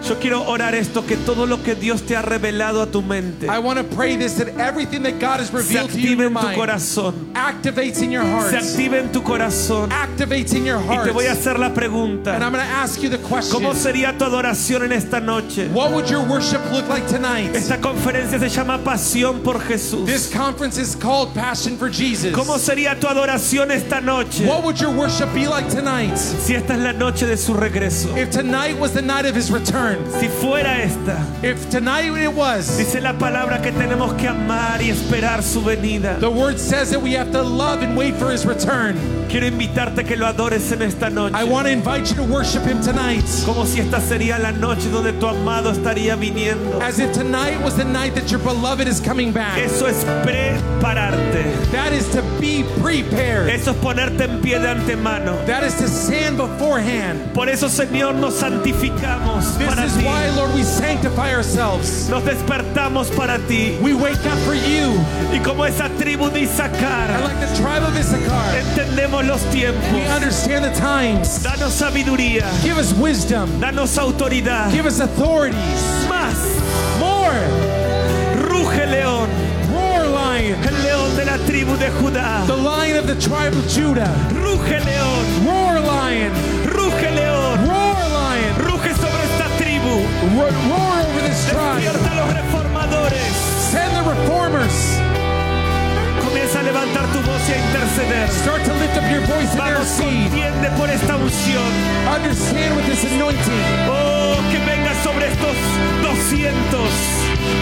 Yo quiero orar esto, que todo lo que Dios te ha revelado a tu mente I want to pray this that everything that God has se revealed to you in active your en tu mind corazón, activates in your heart, se active en tu corazón. activates in your Y heart. te voy a hacer la And pregunta, I'm going to ask you the question ¿cómo sería tu adoración en esta noche? What would your worship look like tonight? Esta conferencia se llama Pasión por Jesús. This conference is called Passion for Jesus. ¿Cómo sería tu adoración esta noche? What would your worship be like tonight? Si esta es la noche de su regreso. If tonight was the night of his return, Si fuera esta, if tonight it was, dice la palabra que tenemos que amar y esperar su venida. the word says that we have to love and wait for his return. Quiero invitarte que lo adores en esta noche. I want to invite you to worship him tonight. Como si esta sería la noche donde tu amado estaría viniendo. As if tonight was the night that your beloved is coming back. Eso es prepararte. That is to be prepared. Eso es ponerte en pie de antemano. That is to stand beforehand. Por eso, Señor, nos santificamos This para is ti. why, Lord, we sanctify ourselves. Nos despertamos para ti. We wake up for you. Y como esa tribu de And like the tribe of Issachar, entendemos los tiempos. we understand the times. Danos sabiduría. Give us wisdom. Danos autoridad. Give us authorities. Más. More. Ruge león. Roar lion. El león de la tribu de Judá. The lion of the tribe of Judah. Ruge león. Roar lion. Roar over this tribe. Despierta los reformadores. Send the reformers. Comienza a levantar tu voz y a interceder. Start to lift up your voice and Vamos, por esta unción. Understand with this anointing. Oh, que venga sobre estos 200.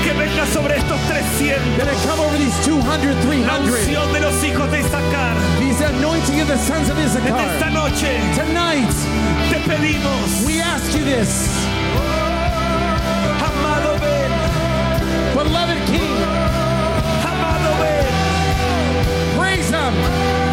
Que venga sobre estos 300. That it come over these 200, La 300. unción de los hijos de Isaacar. These anointing of the sons of En esta Issachar. noche Tonight, te pedimos, we ask you this. Beloved King, praise him.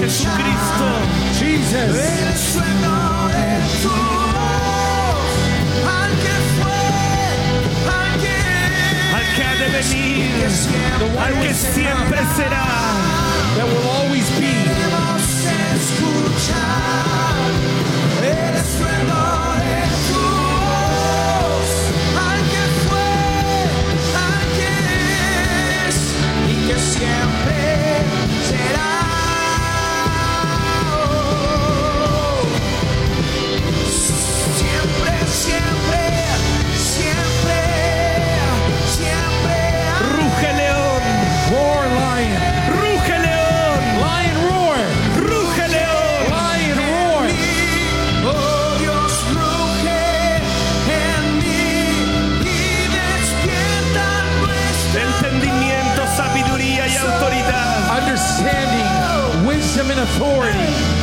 Jesucristo. Jesus. the one que siempre será, that will always be. Understanding, wisdom, and authority.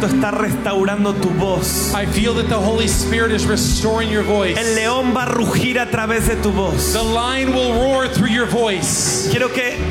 Santo está restaurando tu voz. I feel that the Holy Spirit is restoring your voice. El león va a rugir a través de tu voz. The lion will roar through your voice. Quiero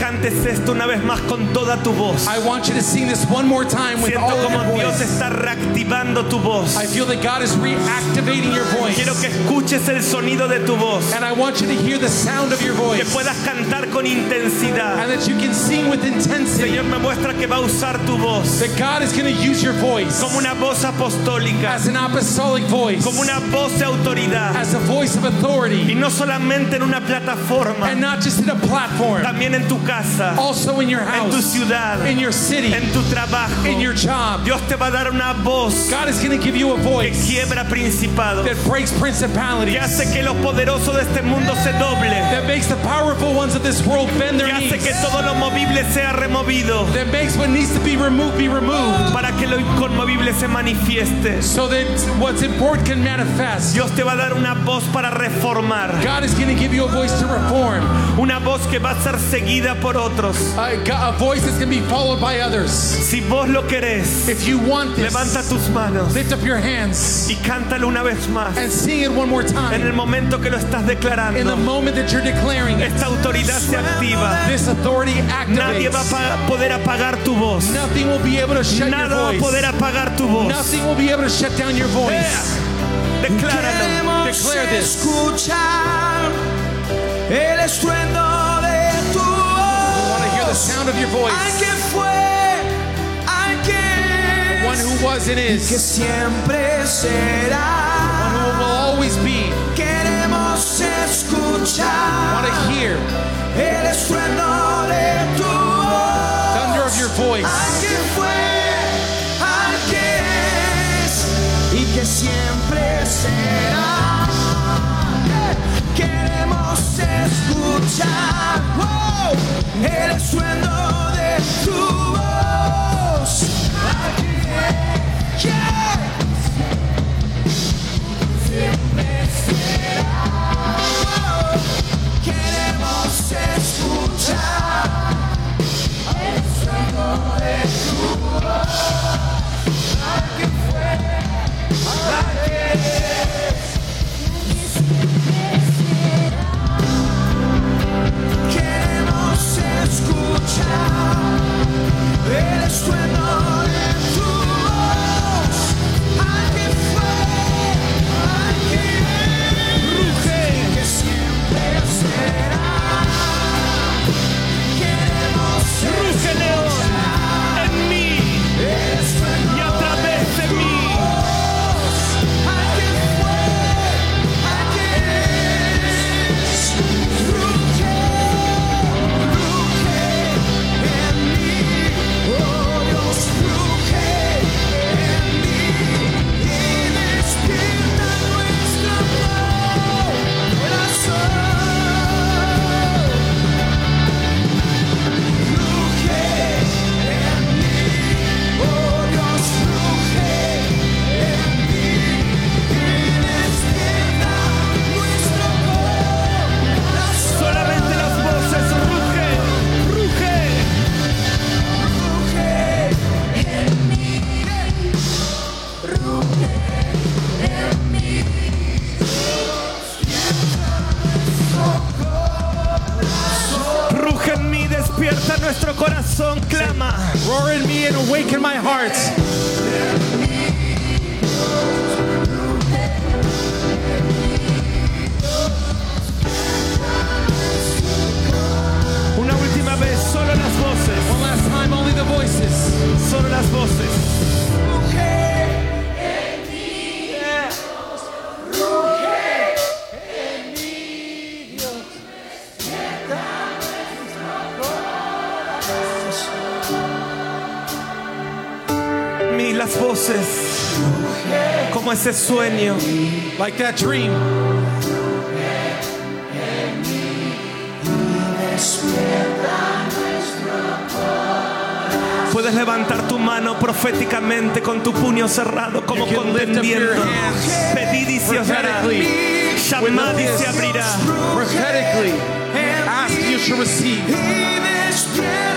cantes esto una vez más con toda tu voz. I want you to sing this one more time with Siento all como your Dios voice. está reactivando tu voz. I feel that God is reactivating your voice. Quiero que escuches el sonido de tu voz. And I want you to hear the sound of your Que voice. puedas cantar con intensidad. And that you can sing with intensity. Señor me muestra que va a usar tu voz That God is going to use your voice como una voz apostólica, as an apostolic voice, como una voz de autoridad. as a voice of Y authority, no solamente en una plataforma, and not just in a platform, también en tu casa, also in your en tu house, ciudad, in your city, en tu trabajo. in your job. Dios te va a dar una voz God is going to give you a que voice quiebra principados, that breaks que principalities, hace que los poderosos de este mundo se doble, that makes the powerful ones of this world bend que their hace knees, que todo lo movible sea removido, that makes what needs to be removed be removed, para que lo inconmovible se manifieste. so that what's important can manifest. Dios te va a dar una voz para reformar, God is going to give you a voice to reform, una voz que va a ser seguida por otros. a, a voice that's going to be followed by others. Si vos lo querés, If you want this, levanta tus manos lift up your hands y cántalo una vez más. and sing it one more En time. el momento que lo estás In the declarando, moment that you're declaring esta autoridad se activa. this authority Nadie va a activates. poder apagar tu voz. Nothing will be able to shut Nada your va a voice. poder apagar tu voz. Nothing will be able to shut down your voice. Decláralo. Queremos Declare this. escuchar el estruendo sound of your Al voice. que fue, al que One who was and que is, siempre será. one who will always be. Queremos I escuchar want to hear el estruendo de tu voz. thunder of your voice. Al que fue, al que es y que siempre será. Queremos escuchar el sueño de tu voz. Aquí siempre será. Queremos escuchar el sueño de tu voz. Aquí fue, aquí es. escucha, eres tu nuestro corazón clama. Roar in me and awaken my heart. Una última vez, solo las voces. One last time, only the voices. Solo las voces. como ese sueño, like that dream. Puedes levantar tu mano proféticamente con tu puño cerrado como con contendiendo. Pedid y se os dará. Llamad y se abrirá. Ask you to receive.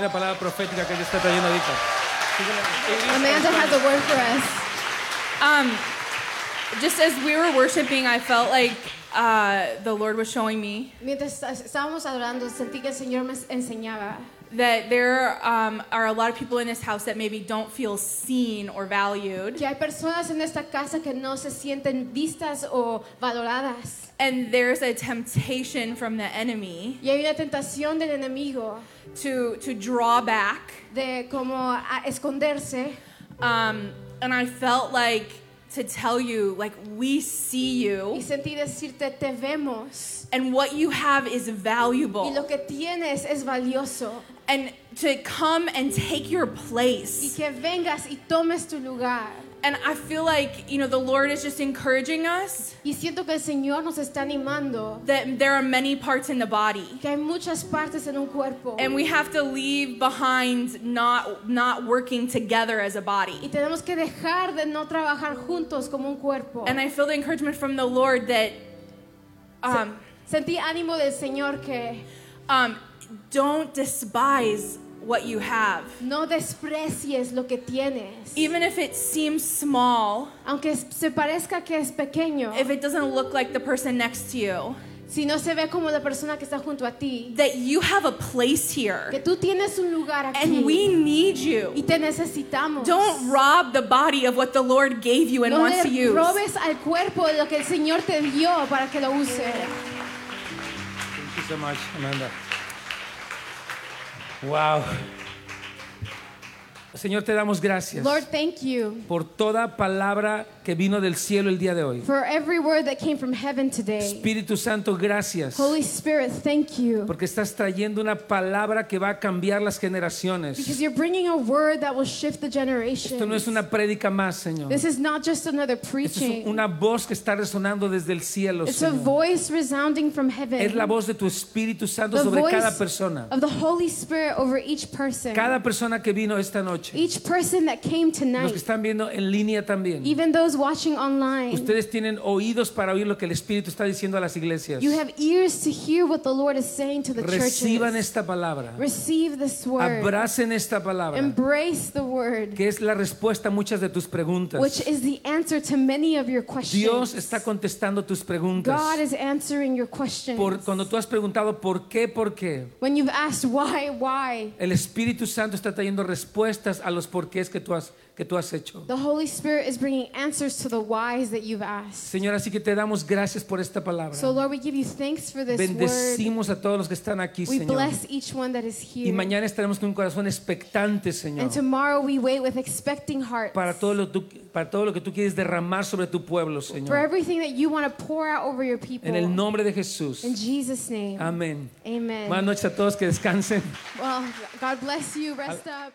Una palabra profética que Dios está trayendo ahorita. Amanda has a word for us. Um, just as we were worshiping, I felt like uh, the Lord was showing me Mientras estábamos adorando, sentí que el Señor me enseñaba that there um, are a lot of people in this house that maybe don't feel seen or valued. que hay personas en esta casa que no se sienten vistas o valoradas. And there's a temptation from the enemy Y hay una tentación del enemigo to, to draw back. de como a esconderse. Um, and I felt like to tell you, like, we see Y you, sentí decirte, te vemos. and what you have is Y valuable. lo que tienes es valioso. And to come and take your Y place. que vengas y tomes tu lugar. And I feel like, you know, the Lord is just encouraging us Y siento que el Señor nos está animando. that there are many parts in the body. Que hay muchas partes en un cuerpo. And we have to leave behind not not working together as a body. tenemos que dejar de no trabajar juntos como un cuerpo. And I feel the encouragement from the Lord that um, Sentí ánimo del Señor que um, don't despise what you have. no desprecies lo que tienes. Even if it seems small, Aunque se parezca que es pequeño, if it doesn't look like the person next to you, si no se ve como la persona que está junto a ti, that you have a place here. que here tú tienes un lugar aquí and we need you. y you. te necesitamos. Don't rob the body of what the Lord gave you and no wants to le use. robes al cuerpo de lo que el Señor te dio para que lo use. Thank you so much, Amanda. Wow. Señor, te damos gracias Lord, thank you por toda palabra que vino del cielo el día de hoy. for every word that came from heaven today. Espíritu Santo, gracias. Holy Spirit, thank you. Porque estás trayendo una palabra que va a cambiar las generaciones. Because you're bringing a word that will shift the Esto no es generations. una prédica más, Señor. This is not just another Esto es preaching. una voz que está resonando desde el cielo, It's a Señor. voice resounding from heaven. Es la voz de tu Espíritu Santo the sobre voice cada persona. of the Holy Spirit over each person. Cada persona que vino esta noche. each person that came Los que tonight. están viendo en línea también. Even those watching online. Ustedes tienen oídos para oír lo que el Espíritu está diciendo a las iglesias. You have ears to hear what the Lord is saying to the Reciban churches. esta palabra. Receive this word. Abracen esta palabra. Embrace the word, Que es la respuesta a muchas de tus preguntas. which is the answer to many of your questions. Dios está contestando tus preguntas. God is answering your questions. Por, cuando tú has preguntado por qué, por qué, when you've asked why, why, el Espíritu Santo está trayendo respuestas a los porqués que tú has, que tú has hecho. the Holy Spirit is bringing answers to the whys that you've asked. Señor, así que te damos gracias por esta palabra. So, Lord, we give you thanks for this word. Bendecimos a todos los que están aquí, We Señor. bless each one that is Y here. mañana estaremos con un corazón expectante, Señor, And tomorrow we wait with expecting hearts para todo lo, tú- para todo lo que tú quieres derramar sobre tu pueblo, for Señor. everything that you want to pour out over your people. En el nombre de Jesús. In Jesus' name. Amén. Amen. Buenas noches a todos, que descansen. Well, God bless you. Rest up.